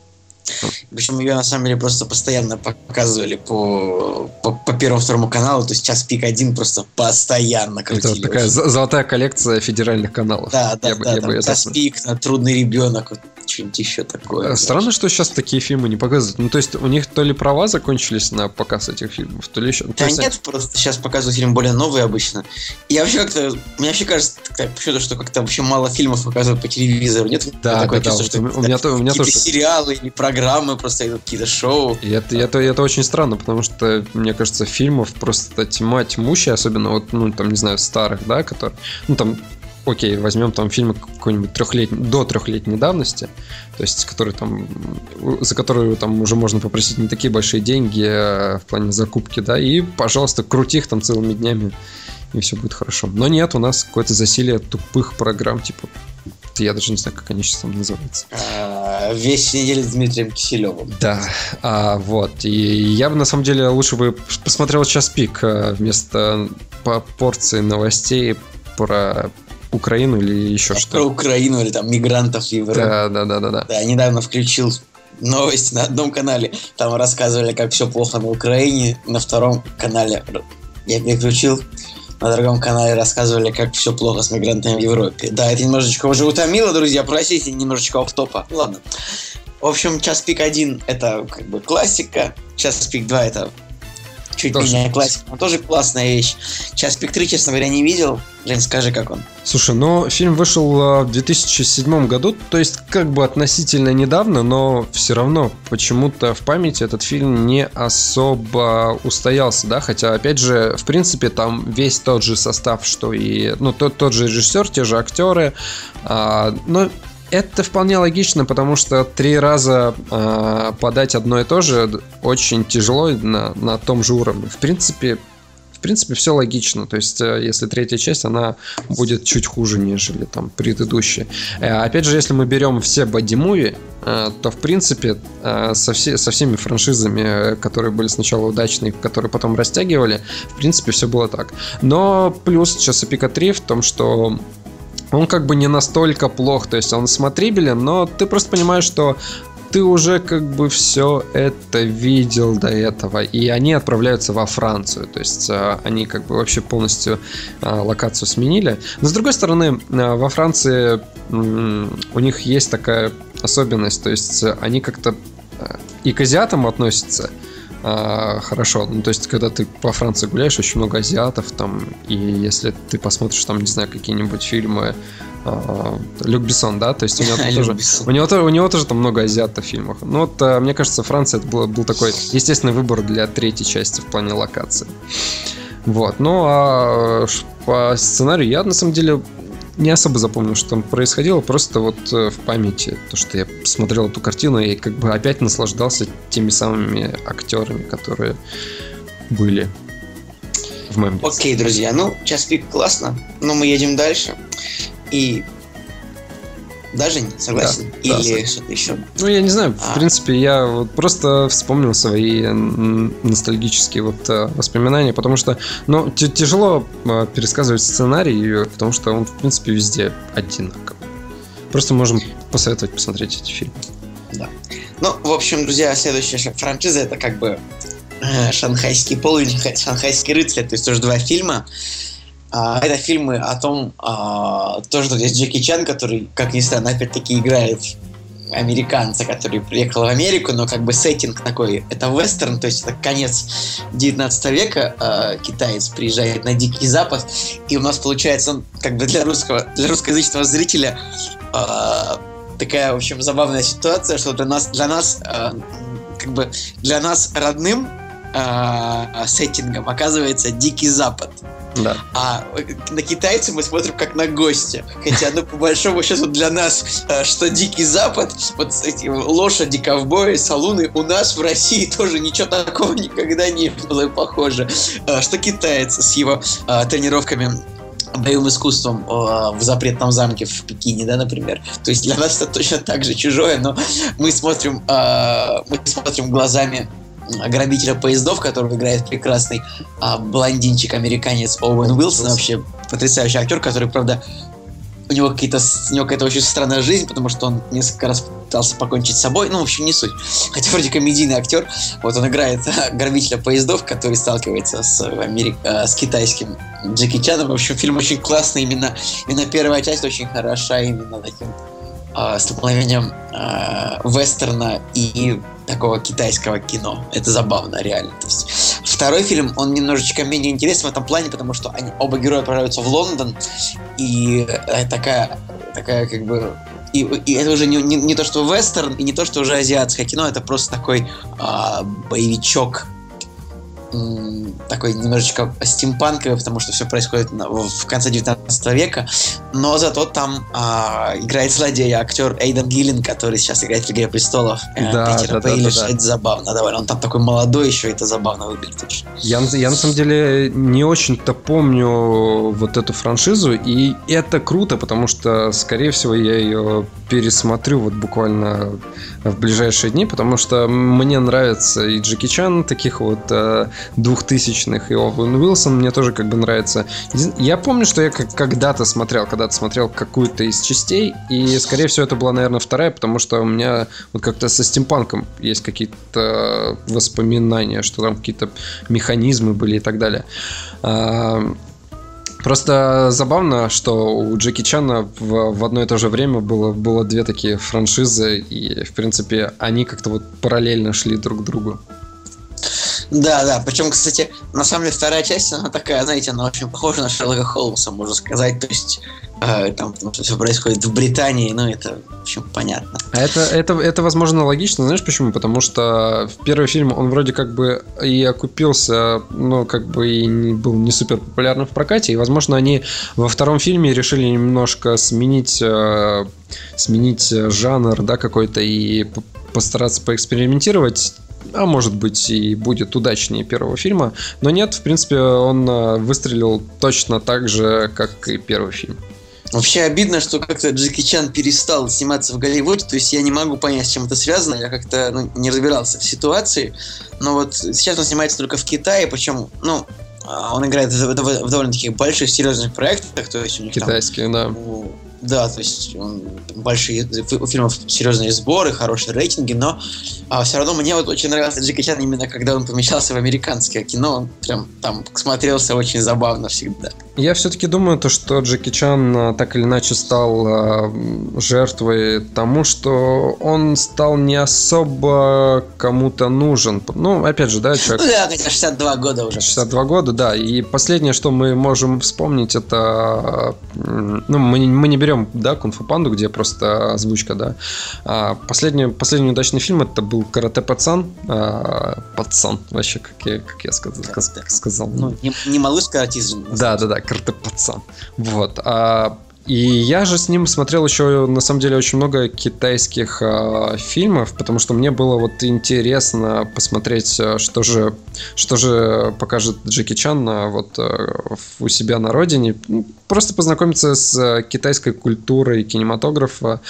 Причем ее на самом деле просто постоянно показывали по, по, по первому второму каналу, то есть час пик один просто постоянно крутили. Это такая золотая коллекция федеральных каналов. Да, да, я да, бы, да час пик, трудный ребенок, вот что-нибудь еще такое. Э, странно, что сейчас такие фильмы не показывают. Ну, то есть, у них то ли права закончились на показ этих фильмов, то ли еще... Да есть... нет, просто сейчас показывают фильм более новый обычно. И вообще как-то... Мне вообще кажется, почему-то, что как-то вообще мало фильмов показывают по телевизору. Нет да, такое да, чувство, да, что у меня, то, у меня тоже... сериалы или программы просто идут, какие-то шоу. И это, это, это очень странно, потому что, мне кажется, фильмов просто тьма тьмущая, особенно вот, ну, там, не знаю, старых, да, которые... Ну, там окей, возьмем там фильмы какой-нибудь трехлетней, до трехлетней давности, то есть, который там, за которую там уже можно попросить не такие большие деньги а в плане закупки, да, и, пожалуйста, крути их там целыми днями, и все будет хорошо. Но нет, у нас какое-то засилие тупых программ, типа, я даже не знаю, как они сейчас там называются. А, весь неделю с Дмитрием Киселевым. Да, а, вот. И я бы на самом деле лучше бы посмотрел час пик а, вместо по порции новостей про Украину или еще что? Про Украину или там мигрантов в Европе. Да, да, да, да, да. Да, недавно включил новости на одном канале. Там рассказывали, как все плохо на Украине. На втором канале я переключил. На другом канале рассказывали, как все плохо с мигрантами в Европе. Да, это немножечко уже утомило, друзья. Простите, немножечко оф топа. Ладно. В общем, час пик 1 это как бы классика. Час пик 2 это чуть тоже. менее классика, но тоже классная вещь. Час пик 3, честно говоря, не видел. Жень, скажи, как он. Слушай, ну, фильм вышел а, в 2007 году, то есть как бы относительно недавно, но все равно почему-то в памяти этот фильм не особо устоялся, да, хотя, опять же, в принципе, там весь тот же состав, что и, ну, тот, тот же режиссер, те же актеры, а, но это вполне логично, потому что три раза э, подать одно и то же очень тяжело на, на том же уровне. В принципе, в принципе, все логично. То есть, э, если третья часть, она будет чуть хуже, нежели там предыдущая. Э, опять же, если мы берем все боди-муви, э, то, в принципе, со, все, со всеми франшизами, которые были сначала удачные, которые потом растягивали, в принципе, все было так. Но плюс Часопика 3 в том, что он как бы не настолько плох, то есть он смотрибелен, но ты просто понимаешь, что ты уже как бы все это видел до этого, и они отправляются во Францию, то есть э, они как бы вообще полностью э, локацию сменили. Но с другой стороны, э, во Франции у них есть такая особенность, то есть они как-то и к азиатам относятся, а, хорошо. Ну, то есть, когда ты по Франции гуляешь, очень много азиатов там, и если ты посмотришь там, не знаю, какие-нибудь фильмы а, Люк Бессон, да, то есть у него, (laughs) тоже, у, него, у него тоже там много азиатов в фильмах. Ну вот, а, мне кажется, Франция это был, был такой естественный выбор для третьей части в плане локации. Вот, ну а по сценарию я на самом деле не особо запомнил, что там происходило, просто вот э, в памяти, то, что я смотрел эту картину и как бы опять наслаждался теми самыми актерами, которые были в моем детстве. Окей, друзья, ну, час пик классно, но мы едем дальше. И даже не согласен? Да, Или да, что-то еще? Ну, я не знаю. А. В принципе, я вот просто вспомнил свои ностальгические вот э, воспоминания, потому что, ну, тяжело э, пересказывать сценарий, потому что он, в принципе, везде одинаковый. Просто можем посоветовать посмотреть эти фильмы. Да. Ну, в общем, друзья, следующая франшиза это как бы э, шанхайский пол шанхайский рыцарь, то есть тоже два фильма. А, это фильмы о том, а, тоже тут есть Джеки Чан, который, как ни странно, опять-таки играет американца, который приехал в Америку, но как бы сеттинг такой, это вестерн, то есть это конец 19 века, э, китаец приезжает на Дикий Запад, и у нас получается, как бы для русского, для русскоязычного зрителя э, такая, в общем, забавная ситуация, что для нас, для нас, э, как бы для нас родным э, сеттингом оказывается Дикий Запад. Да. А на китайцев мы смотрим как на гостя. Хотя, ну, по большому счету, для нас, э, что Дикий Запад, вот эти лошади, ковбои, салуны, у нас в России тоже ничего такого никогда не было, похоже. Э, что китаец с его э, тренировками боевым искусством в запретном замке в Пекине, да, например. То есть для нас это точно так же чужое, но мы смотрим, мы смотрим глазами грабителя поездов, которого играет прекрасный а, блондинчик-американец Оуэн Уилсон, вообще потрясающий актер, который, правда, у него какие-то у него какая-то очень странная жизнь, потому что он несколько раз пытался покончить с собой. Ну, в общем, не суть. (laughs) Хотя вроде комедийный актер. Вот он играет (laughs) грабителя поездов, который сталкивается с, Америк... Э, с китайским Джеки Чаном. В общем, фильм очень классный. Именно, именно первая часть очень хороша именно таким э, столкновением э, вестерна и такого китайского кино. Это забавно, реально. То есть, второй фильм, он немножечко менее интересен в этом плане, потому что они, оба героя отправляются в Лондон, и э, такая, такая как бы и, и это уже не, не, не то, что вестерн, и не то, что уже азиатское кино, это просто такой э, боевичок такой немножечко стимпанковый, потому что все происходит в конце 19 века, но зато там а, играет злодей, актер Эйден Гиллин, который сейчас играет в «Игре престолов». Э, да, Питера да, Пейлиш, да, да, да. это забавно довольно. Он там такой молодой еще, это забавно выглядит очень. Я, я на самом деле не очень-то помню вот эту франшизу, и это круто, потому что, скорее всего, я ее пересмотрю вот буквально в ближайшие дни, потому что мне нравится и Джеки Чан таких вот э, двухтысячных, и Оуэн Уилсон мне тоже как бы нравится. Я помню, что я когда-то смотрел, когда-то смотрел какую-то из частей, и, скорее всего, это была, наверное, вторая, потому что у меня вот как-то со стимпанком есть какие-то воспоминания, что там какие-то механизмы были и так далее. А, Просто забавно, что у Джеки Чана в, в одно и то же время было, было две такие франшизы, и, в принципе, они как-то вот параллельно шли друг к другу. Да, да. Причем, кстати, на самом деле вторая часть, она такая, знаете, она очень похожа на Шерлока Холмса, можно сказать. То есть э, там потому что все происходит в Британии, ну это, в общем, понятно. А это, это, это, возможно, логично, знаешь почему? Потому что в первый фильм он вроде как бы и окупился, но как бы и не, был не супер популярным в прокате, и, возможно, они во втором фильме решили немножко сменить, э, сменить жанр, да, какой-то и постараться поэкспериментировать а может быть и будет удачнее первого фильма. Но нет, в принципе, он э, выстрелил точно так же, как и первый фильм. Вообще обидно, что как-то Джеки Чан перестал сниматься в Голливуде, то есть я не могу понять, с чем это связано, я как-то ну, не разбирался в ситуации, но вот сейчас он снимается только в Китае, причем, ну, а, он играет в, в, в довольно таких больших серьезных проектах, то есть у них Китайские, там, да. Да, то есть большие у фильмов серьезные сборы, хорошие рейтинги, но а, все равно мне вот очень нравился Джеки Чан именно когда он помещался в американское кино, он прям там смотрелся очень забавно всегда. Я все-таки думаю, то, что Джеки Чан а, так или иначе стал а, жертвой тому, что он стал не особо кому-то нужен. Ну, опять же, да, (laughs) человек... Ну да, хотя 62 года уже. 62 года, да. И последнее, что мы можем вспомнить, это... Ну, мы, мы не берем, да, Кунфу Панду, где просто озвучка, да. А последний, последний удачный фильм это был Карате Пацан. А, пацан, вообще, как я, как я сказал. Да, сказал. Ну, не, не малыш каратист. Да, да, да, Карате Пацан. Вот. А и я же с ним смотрел еще, на самом деле, очень много китайских э, фильмов, потому что мне было вот интересно посмотреть, а, что же, что же покажет Джеки Чан на, вот, э, у себя на родине. Ну, просто познакомиться с китайской культурой кинематографа.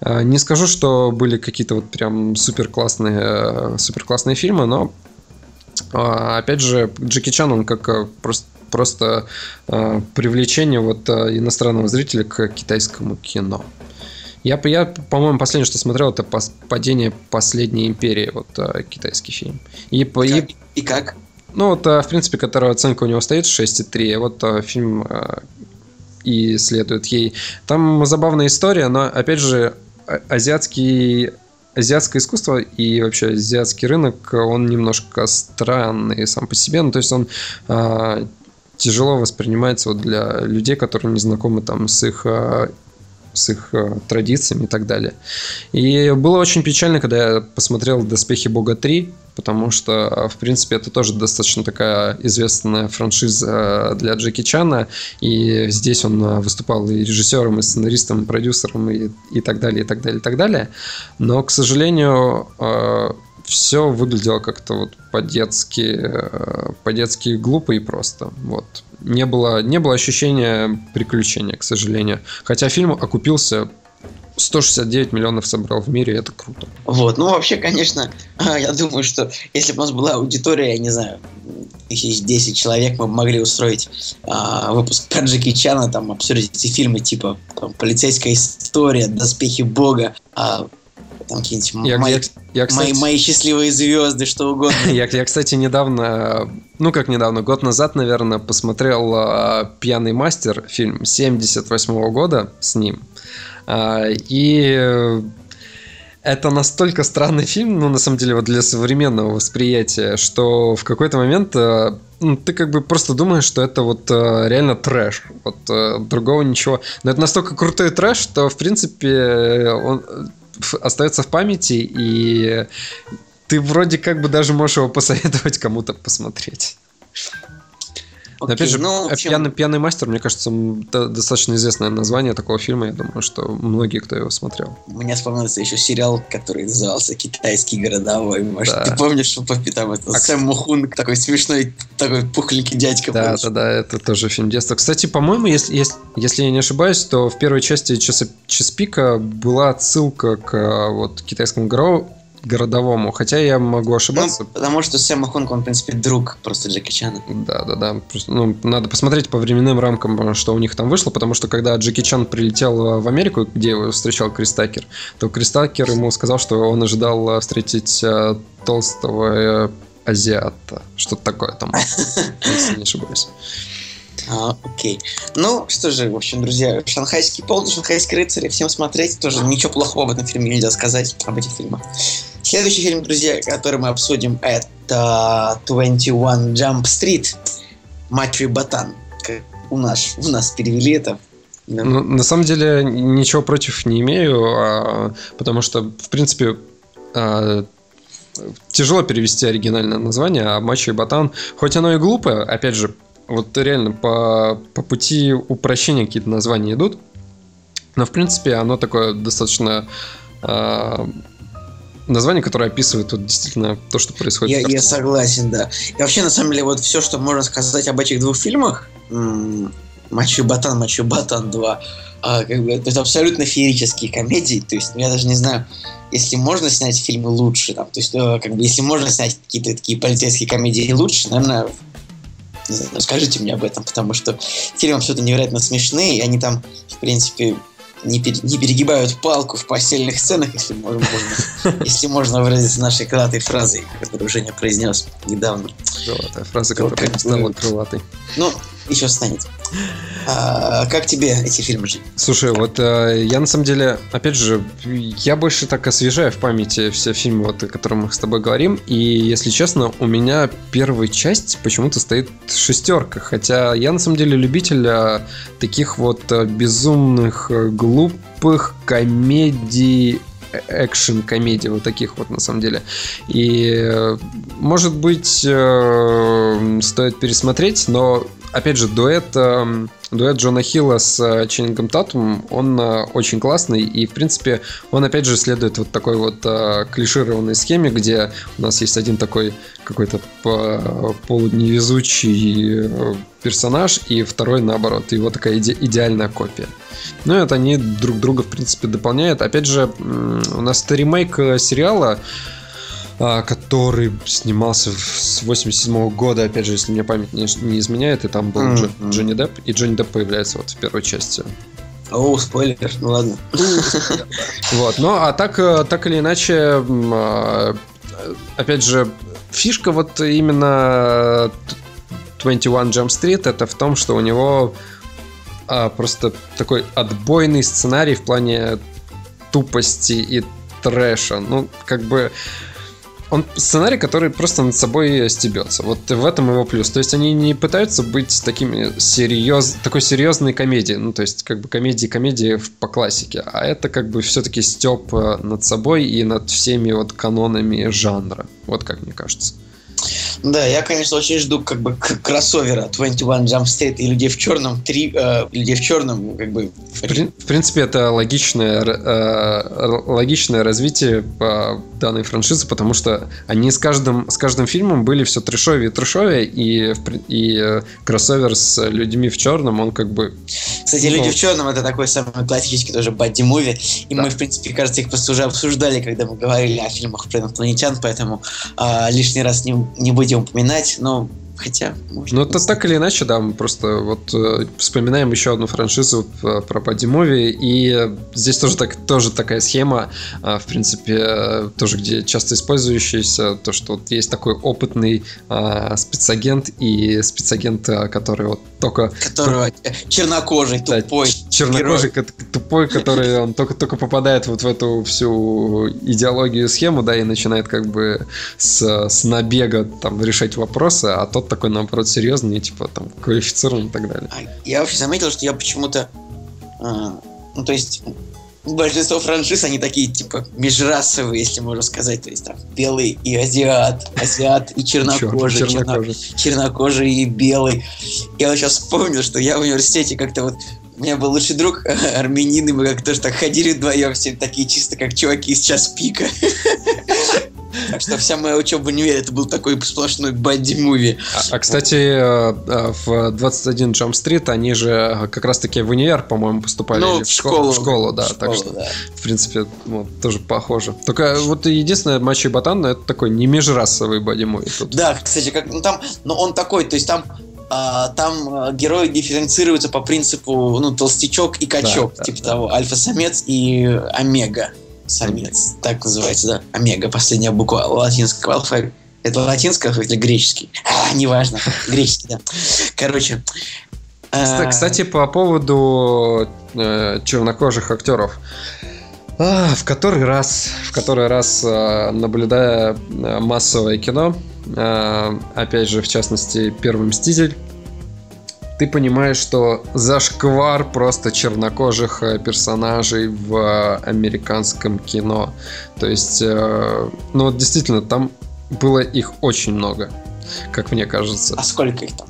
Э, не скажу, что были какие-то вот прям супер классные, супер классные фильмы, но опять же, Джеки Чан, он как просто просто э, привлечение вот э, иностранного зрителя к китайскому кино. Я, я по-моему, последнее, что смотрел, это «Падение последней империи», вот э, китайский фильм. И, как? И, и как? Ну, вот, э, в принципе, которая оценка у него стоит 6,3. Вот фильм и следует ей. Там забавная история, но, опять же, а, азиатский азиатское искусство и вообще азиатский рынок, он немножко странный сам по себе. Ну, то есть он э, тяжело воспринимается вот для людей, которые не знакомы там с их а, с их а, традициями и так далее. И было очень печально, когда я посмотрел «Доспехи Бога 3», потому что, в принципе, это тоже достаточно такая известная франшиза для Джеки Чана, и здесь он выступал и режиссером, и сценаристом, и продюсером, и, и так далее, и так далее, и так далее. Но, к сожалению, все выглядело как-то вот по-детски, э, по-детски глупо и просто. Вот. Не было, не было ощущения приключения, к сожалению. Хотя фильм окупился 169 миллионов собрал в мире, это круто. Вот, ну вообще, конечно, (laughs) я думаю, что если бы у нас была аудитория, я не знаю, тысяч 10 человек, мы бы могли устроить а, выпуск про Джеки Чана, там, обсудить эти фильмы, типа, там, полицейская история, доспехи бога, а, там какие-нибудь я, мои, я, я, кстати, мои, мои счастливые звезды, что угодно. (laughs) я, я, кстати, недавно, ну как недавно, год назад, наверное, посмотрел uh, «Пьяный мастер», фильм 78 -го года с ним. Uh, и это настолько странный фильм, ну, на самом деле, вот для современного восприятия, что в какой-то момент э, ну, ты как бы просто думаешь, что это вот э, реально трэш. Вот э, другого ничего. Но это настолько крутой трэш, что, в принципе, он, остается в памяти, и ты вроде как бы даже можешь его посоветовать кому-то посмотреть. Okay, опять же, ну, общем... пьяный, пьяный мастер, мне кажется, достаточно известное название такого фильма. Я думаю, что многие, кто его смотрел. У меня вспомнился еще сериал, который назывался «Китайский городовой». Может, да. ты помнишь, что там это а... Сэм Мухун, такой смешной, такой пухленький дядька. Да, помнишь? да, да, это тоже фильм детства. Кстати, по-моему, если, если, если я не ошибаюсь, то в первой части Часа, Часпика была отсылка к а, вот китайскому городовому городовому. Хотя я могу ошибаться. Ну, потому что Сэм Хонг, он, в принципе, друг просто Джеки Чана. Да, да, да. Ну, надо посмотреть по временным рамкам, что у них там вышло, потому что когда Джеки Чан прилетел в Америку, где его встречал Крис Такер, то Крис Такер ему сказал, что он ожидал встретить э, толстого э, азиата. Что-то такое там, (laughs) если не ошибаюсь. А, окей. Ну, что же, в общем, друзья, шанхайский полный, шанхайский рыцарь, всем смотреть, тоже ничего плохого об этом фильме нельзя сказать, об этих фильмах. Следующий фильм, друзья, который мы обсудим, это 21 Jump Street. Мачо и Ботан. Как у нас, у нас перевели это. Ну, на самом деле ничего против не имею, а, потому что, в принципе, а, тяжело перевести оригинальное название, а Мачо и Ботан, хоть оно и глупое, опять же, вот реально по, по пути упрощения какие-то названия идут, но в принципе оно такое достаточно э, название, которое описывает вот действительно то, что происходит. Я, я согласен, да. И вообще, на самом деле, вот все, что можно сказать об этих двух фильмах, Ботан, Мачо и Ботан 2, а, как бы, это абсолютно феерические комедии, то есть, я даже не знаю, если можно снять фильмы лучше, там, то есть, э, как бы, если можно снять какие-то такие полицейские комедии лучше, наверное, скажите мне об этом, потому что фильмы это невероятно смешные, и они там, в принципе, не, пер, не перегибают палку в постельных сценах, если можно, (laughs) если можно выразиться нашей крылатой фразой, которую Женя произнес недавно. Крылатая фраза, которая стала крылатой. Ну, еще станет. А, как тебе эти фильмы, Жень? Слушай, вот э, я на самом деле, опять же, я больше так освежаю в памяти все фильмы, вот, о которых мы с тобой говорим. И, если честно, у меня первая часть почему-то стоит шестерка. Хотя я на самом деле любитель э, таких вот э, безумных, глупых комедий экшен-комедий вот таких вот на самом деле. И может быть э, стоит пересмотреть, но опять же, дуэт, э, дуэт Джона Хилла с э, Ченнингом Татумом, он э, очень классный, и, в принципе, он, опять же, следует вот такой вот э, клишированной схеме, где у нас есть один такой какой-то полуневезучий персонаж, и второй, наоборот, его такая иде- идеальная копия. Ну, это они друг друга, в принципе, дополняют. Опять же, у нас это ремейк сериала, а, который снимался с 87 года, опять же, если мне память не, не изменяет, и там был mm-hmm. Джонни Депп, и Джонни Депп появляется вот в первой части. О, спойлер, ну ладно. (laughs) Вот, ну а так, э, так или иначе, а, опять же, фишка вот именно 21 Jump Street это в том, что у него а, просто такой отбойный сценарий в плане тупости и трэша. Ну, как бы он сценарий, который просто над собой стебется. Вот в этом его плюс. То есть они не пытаются быть такими серьез... такой серьезной комедией. Ну, то есть как бы комедии-комедии по классике. А это как бы все-таки степ над собой и над всеми вот канонами жанра. Вот как мне кажется. Да, я, конечно, очень жду как бы кроссовера 21 Jump Street и Людей в черном 3, э, Людей в черном, как бы. В, при, в принципе, это логичное, э, логичное развитие по данной франшизы, потому что они с каждым, с каждым фильмом были все трешовее и трешовее, и, и э, кроссовер с людьми в черном, он как бы... Кстати, ну, Люди в черном это такой самый классический тоже бадди-муви, и да. мы, в принципе, кажется, их просто уже обсуждали, когда мы говорили о фильмах про инопланетян, поэтому э, лишний раз не, не будем будем упоминать, но Хотя, может Ну, это так или иначе, да, мы просто вот э, вспоминаем еще одну франшизу э, про Падимови, и здесь тоже, так, тоже такая схема, э, в принципе, э, тоже где часто использующаяся, то, что вот есть такой опытный э, спецагент и спецагент, э, который вот только... Которого чернокожий, да, тупой. Чернокожий, герой. тупой, который он только, только попадает вот в эту всю идеологию, схему, да, и начинает как бы с, с набега там решать вопросы, а тот такой, наоборот, серьезный, типа, там, квалифицирован и так далее. А я вообще заметил, что я почему-то... Э, ну, то есть, большинство франшиз, они такие, типа, межрасовые, если можно сказать. То есть, там, белый и азиат, азиат и чернокожий, чернокожий. чернокожий и белый. Я вот сейчас вспомнил, что я в университете как-то вот у меня был лучший друг (laughs) армянин, и мы как тоже так ходили вдвоем, все такие чисто как чуваки из час пика. (laughs) Так что вся моя учеба в универе это был такой сплошной бадди-муви. А, а, кстати, э, э, в 21 Jump Street они же как раз-таки в универ, по-моему, поступали. Ну, в школу. В школу, да. В школу, так что, да. в принципе, вот, тоже похоже. Только вот единственное, Мачо и Ботан, это такой не межрасовый бадди-муви. Да, кстати, как, ну там, ну он такой, то есть там а, там герои дифференцируются по принципу ну, толстячок и качок, да, типа да, того, да. альфа-самец и омега самец, так называется, да, омега, последняя буква латинского алфавита. Это латинский алфавит или греческий? (laughs) А, неважно, греческий, да. Короче. А, кстати, по поводу э, чернокожих актеров. А, в который раз, в который раз, а, наблюдая а, массовое кино, опять же, в частности, Первый Мститель, ты понимаешь, что зашквар просто чернокожих э, персонажей в американском кино. То есть, э, ну вот действительно, там было их очень много, как мне кажется. А сколько их там?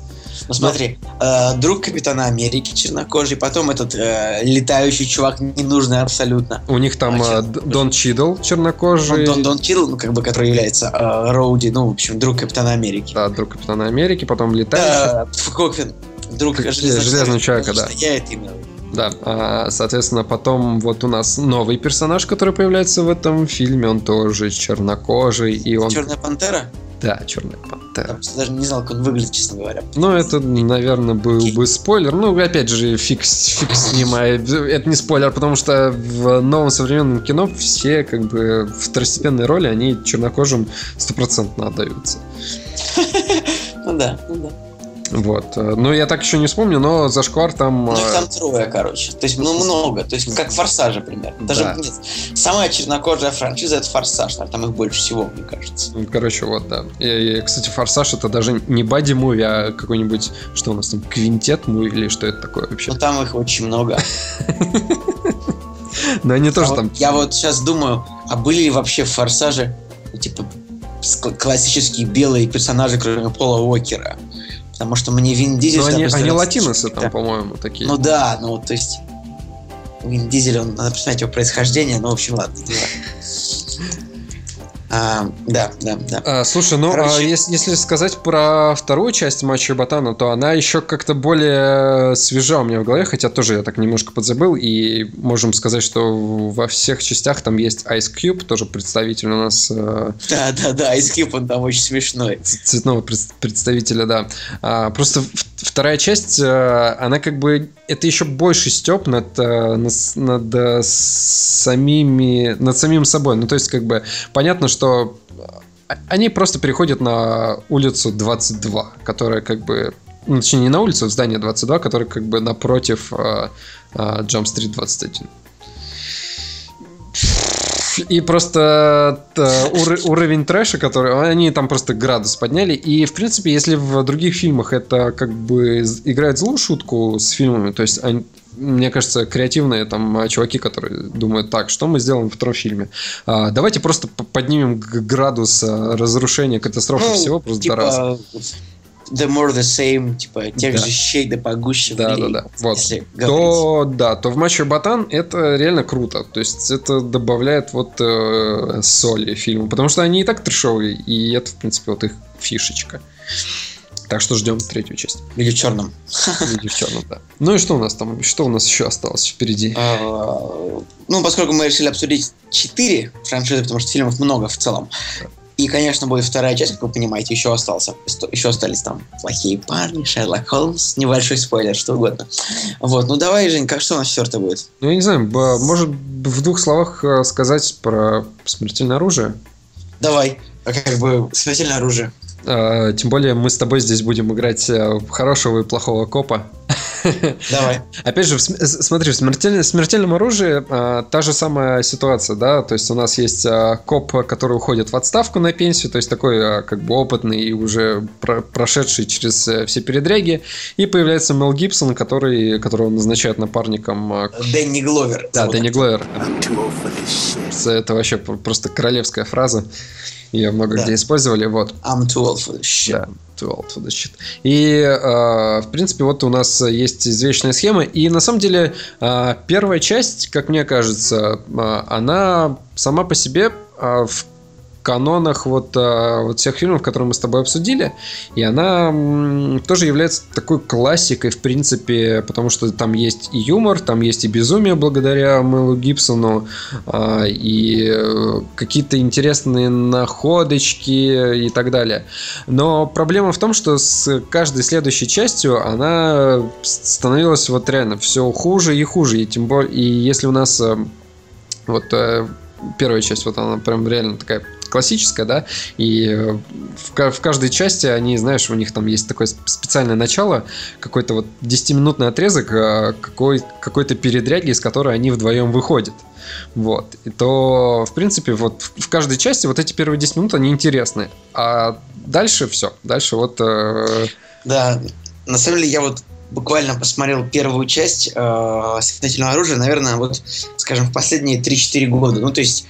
Ну смотри, э, друг Капитана Америки чернокожий, потом этот э, летающий чувак ненужный абсолютно. У них там э, Дон Чидл чернокожий. Ну, Дон, Дон Чидл, ну, как бы, который является э, Роуди, ну, в общем, друг Капитана Америки. Да, друг Капитана Америки, потом летающий. Э, Коквин, друг железного, Железного человека, да. Я это имел. Да, а, соответственно, потом вот у нас новый персонаж, который появляется в этом фильме, он тоже чернокожий, и он... Черная пантера? Да, черная пантера. Потому что даже не знал, как он выглядит, честно говоря. Ну, это, наверное, был Окей. бы спойлер. Ну, опять же, фиг, фиг с ним. а Это не спойлер, потому что в новом современном кино все, как бы, второстепенные роли, они чернокожим стопроцентно отдаются. (laughs) Ну да, ну да. Вот. Ну, я так еще не вспомню, но зашквар там... Ну, их а, там трое, короче. То есть, ну, много. То есть, как Форсажа примерно. Даже Да. нет. Самая чернокожая франшиза это Форсаж. Там их больше всего, мне кажется. Ну, Короче, вот, да. И, и, кстати, Форсаж это даже не бади-муви, а какой-нибудь, что у нас там, квинтет-муви или что это такое вообще? Но там их очень много. Но они тоже там... Я вот сейчас думаю, а были ли вообще в Форсаже, ну, типа, ск- классические белые персонажи, кроме Пола Уокера? Потому что мне Вин Дизель... Ну, всегда они, они латиносы там, по-моему, такие. Ну да, ну то есть... Вин Дизель, он, надо посмотреть его происхождение, ну, в общем, ладно. А, да, да, да. А, слушай, ну, Короче- а если, если сказать про вторую часть матча Ботана, то она еще как-то более свежа у меня в голове, хотя тоже я так немножко подзабыл, и можем сказать, что во всех частях там есть Ice Cube, тоже представитель у нас э, Да, да, да, Ice Cube, он там очень смешной. цветного пред- представителя, да. А, просто вторая часть, э, она как бы это еще больше степ над, э, над, над, э, самими, над самим собой. Ну, то есть, как бы понятно, что э, они просто переходят на улицу 22, которая как бы ну, точнее, не на улицу, а в здание 22, которое как бы напротив э, э, Jump Street 21. И просто э, ур- уровень трэша, который... Они там просто градус подняли. И, в принципе, если в других фильмах это как бы играет злую шутку с фильмами, то есть они- мне кажется, креативные там а, чуваки, которые думают, так, что мы сделаем во втором фильме? А, давайте просто поднимем градус а, разрушения, катастрофы Ну, всего просто типа, до раза. The more the same, типа, тех Да. же щей да погуще Да, да, да. Вот. То, да, то в матче Ботан это реально круто. То есть это добавляет вот э, соли фильму. Потому что они и так трешовые, и это, в принципе, вот их фишечка. Так что ждем третью часть. Или в черном. (laughs) Люди в черном, да. Ну и что у нас там? Что у нас еще осталось впереди? А, Ну, поскольку мы решили обсудить четыре франшизы, потому что фильмов много в целом. И, конечно, будет вторая часть, как вы понимаете, еще остался. Еще остались там плохие парни, Шерлок Холмс, небольшой спойлер, что угодно. Вот, ну давай, Жень, как что у нас четвертое будет? Ну, я не знаю, может в двух словах э, сказать про смертельное оружие? Давай, а как бы смертельное оружие. А, Тем более мы с тобой здесь будем играть э, хорошего и плохого копа. (laughs) Давай. Опять же, с- смотри, в смертельном, смертельном оружии а, та же самая ситуация, да, то есть у нас есть а, коп, который уходит в отставку на пенсию, то есть такой а, как бы опытный и уже про- прошедший через э, все передряги, и появляется Мел Гибсон, который, которого назначают напарником Дэнни Гловер. да, Дэнни. Гловер. Это вообще просто королевская фраза. Ее много Да. где использовали. Вот. I'm too old for this shit. Да, too old for this shit. И, э, в принципе, вот у нас есть извечная схема. И, на самом деле, э, первая часть, как мне кажется, э, она сама по себе э, в канонах вот, э, вот всех фильмов, которые мы с тобой обсудили, и она тоже является такой классикой, в принципе, потому что там есть и юмор, там есть и безумие благодаря Мэлу Гибсону, а, и э, какие-то интересные находочки и так далее. Но проблема в том, что с каждой следующей частью она становилась вот реально все хуже и хуже. И тем более, и если у нас э, вот первая часть, вот она прям реально такая классическая, да, и э, в, в каждой части они, знаешь, у них там есть такое специальное начало, какой-то вот 10-минутный отрезок э, какой, какой-то передряги, из которой они вдвоем выходят. Вот. И то, в принципе, вот в каждой части вот эти первые 10 минут, они интересны. А дальше все. Дальше вот... Э... Да, на самом деле я вот буквально посмотрел первую часть э, «Смертельного оружия», наверное, вот, скажем, в последние 3-4 года. Ну, то есть,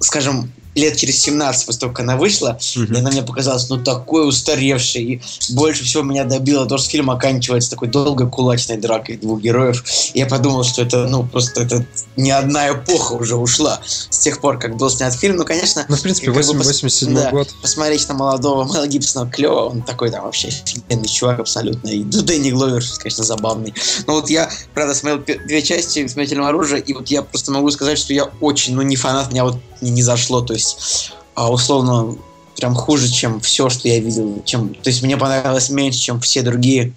скажем, лет через 17 после того, как она вышла, mm-hmm. и она мне показалась, ну, такой устаревшей. И больше всего меня добило то, что фильм оканчивается такой долгой кулачной дракой двух героев. И я подумал, что это, ну, просто это не одна эпоха уже ушла с тех пор, как был снят фильм. Ну, конечно... Ну, в принципе, 8, бы, 87 да, год. Посмотреть на молодого Мэла Гибсона клево, он такой там вообще офигенный чувак абсолютно. И Дэнни Гловер, конечно, забавный. Но вот я, правда, смотрел две части «Смертельного оружия», и вот я просто могу сказать, что я очень, ну, не фанат, меня вот не, не зашло. То есть, а, условно, прям хуже, чем все, что я видел. Чем, то есть, мне понравилось меньше, чем все другие.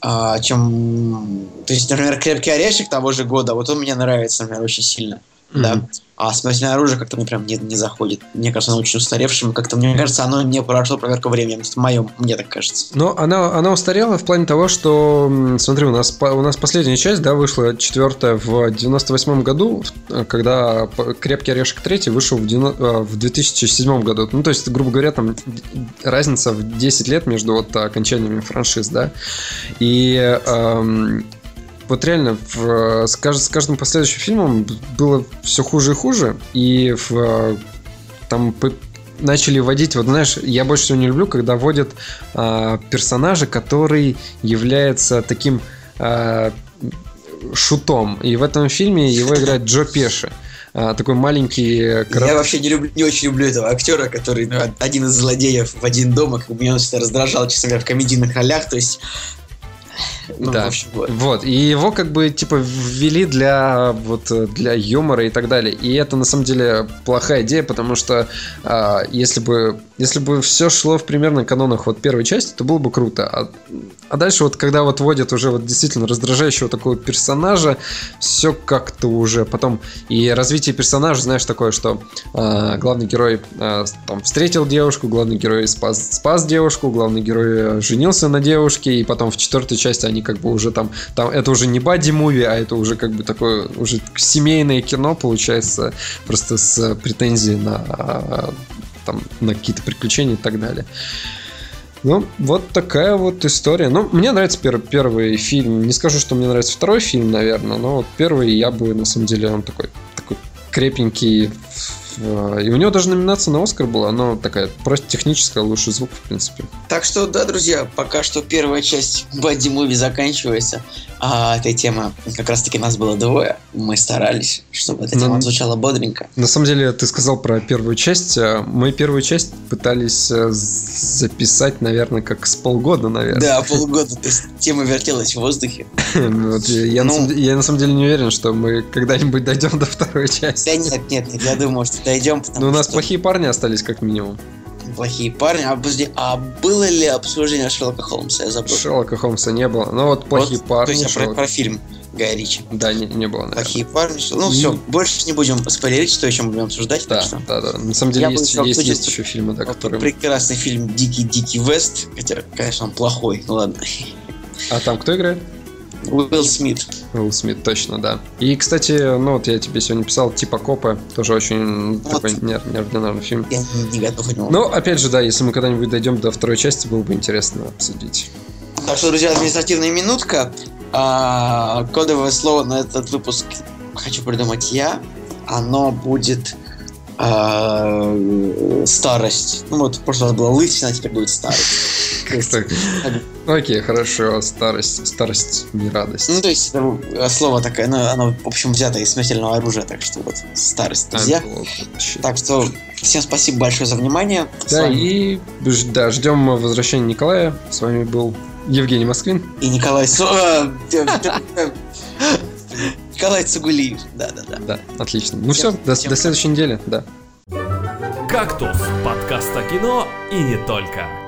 А, чем, то есть, например, «Крепкий орешек» того же года, вот он мне нравится, например, очень сильно. Mm-hmm. Да. А смертельное оружие как-то мне прям не, не заходит. Мне кажется, оно очень устаревшим. Как-то, мне кажется, оно не прошло проверку временем. Это мое, мне так кажется. Но она, она устарела в плане того, что, смотри, у нас, у нас последняя часть, да, вышла четвертая в 98 году, когда «Крепкий орешек 3» вышел в, 90, э, в 2007 году. Ну, то есть, грубо говоря, там разница в 10 лет между вот окончаниями франшиз, да. И эм, вот реально в, с, кажд, с каждым последующим фильмом было все хуже и хуже, и в, там начали вводить, вот знаешь, я больше всего не люблю, когда вводят э, персонажа, который является таким э, шутом, и в этом фильме его играет Джо Пеши такой маленький... Корот... Я вообще не, люблю, не очень люблю этого актера, который ну, один из злодеев в один дома, как меня он всегда раздражал, честно говоря, в комедийных ролях, то есть ну, да. общем, вот. вот. И его как бы типа ввели для вот для юмора и так далее. И это на самом деле плохая идея, потому что а, если бы если бы все шло в примерно канонах вот первой части, то было бы круто. А, а дальше вот когда вот вводят уже вот действительно раздражающего такого персонажа, все как-то уже потом и развитие персонажа, знаешь, такое, что а, главный герой а, там встретил девушку, главный герой спас, спас девушку, главный герой женился на девушке, и потом в четвертой части они как бы уже там, там это уже не бади-муви, а это уже как бы такое уже семейное кино получается, просто с претензией на там на какие-то приключения и так далее. Ну, вот такая вот история. Ну, мне нравится пер- первый фильм. Не скажу, что мне нравится второй фильм, наверное, но вот первый я бы, на самом деле, он такой, такой крепенький, и у него даже номинация на Оскар была, но такая просто техническая, лучший звук, в принципе. Так что, да, друзья, пока что первая часть Бадди Муви заканчивается, а этой темы как раз-таки нас было двое. Мы старались, чтобы эта тема но, звучала бодренько. На самом деле, ты сказал про первую часть. А мы первую часть пытались э, записать, наверное, как с полгода, наверное. Да, полгода. То есть тема вертелась в воздухе. (laughs) Я на самом деле не уверен, что мы когда-нибудь дойдем до второй части. Да нет, нет, я думаю, что дойдем. Ну, у нас что... плохие парни остались, как минимум. Плохие парни. А, подожди, а было ли обсуждение Шерлока Холмса? Я забыл. Шерлока Холмса не было. Ну вот плохие вот, парни. То есть Шерлок... про, про фильм Гая Ричи. Да, не, не было, наверное. Плохие парни. Ну И... все, больше не будем спойлерить, что еще мы будем обсуждать. Да, что... да, да. На самом деле Я есть, есть, есть еще фильмы, да, которые... Прекрасный фильм Дикий-Дикий Вест. Хотя, конечно, он плохой. Ну ладно. А там кто играет? Уилл Смит. Уилл Смит, точно, да. И, кстати, ну вот я тебе сегодня писал, типа Копы, тоже очень вот. такой неординарный фильм. Я не готов Но, ну, опять же, да, если мы когда-нибудь дойдем до второй части, было бы интересно обсудить. Так что, друзья, административная минутка. А, кодовое слово на этот выпуск хочу придумать я. Оно будет а, старость. Ну вот в прошлый раз была лысина, а теперь будет старость. Окей, хорошо, старость, старость не радость. Ну, то есть, это слово такое, ну, оно, в общем, взято из смертельного оружия, так что вот, старость, друзья. Так что, всем спасибо большое за внимание. Да, и да, ждем возвращения Николая. С вами был Евгений Москвин. И Николай Со... (laughs) Николай Цугулиев. Да, да, да. Да, отлично. Ну все, до, до следующей недели, да. «Кактус» — подкаст о кино и не только.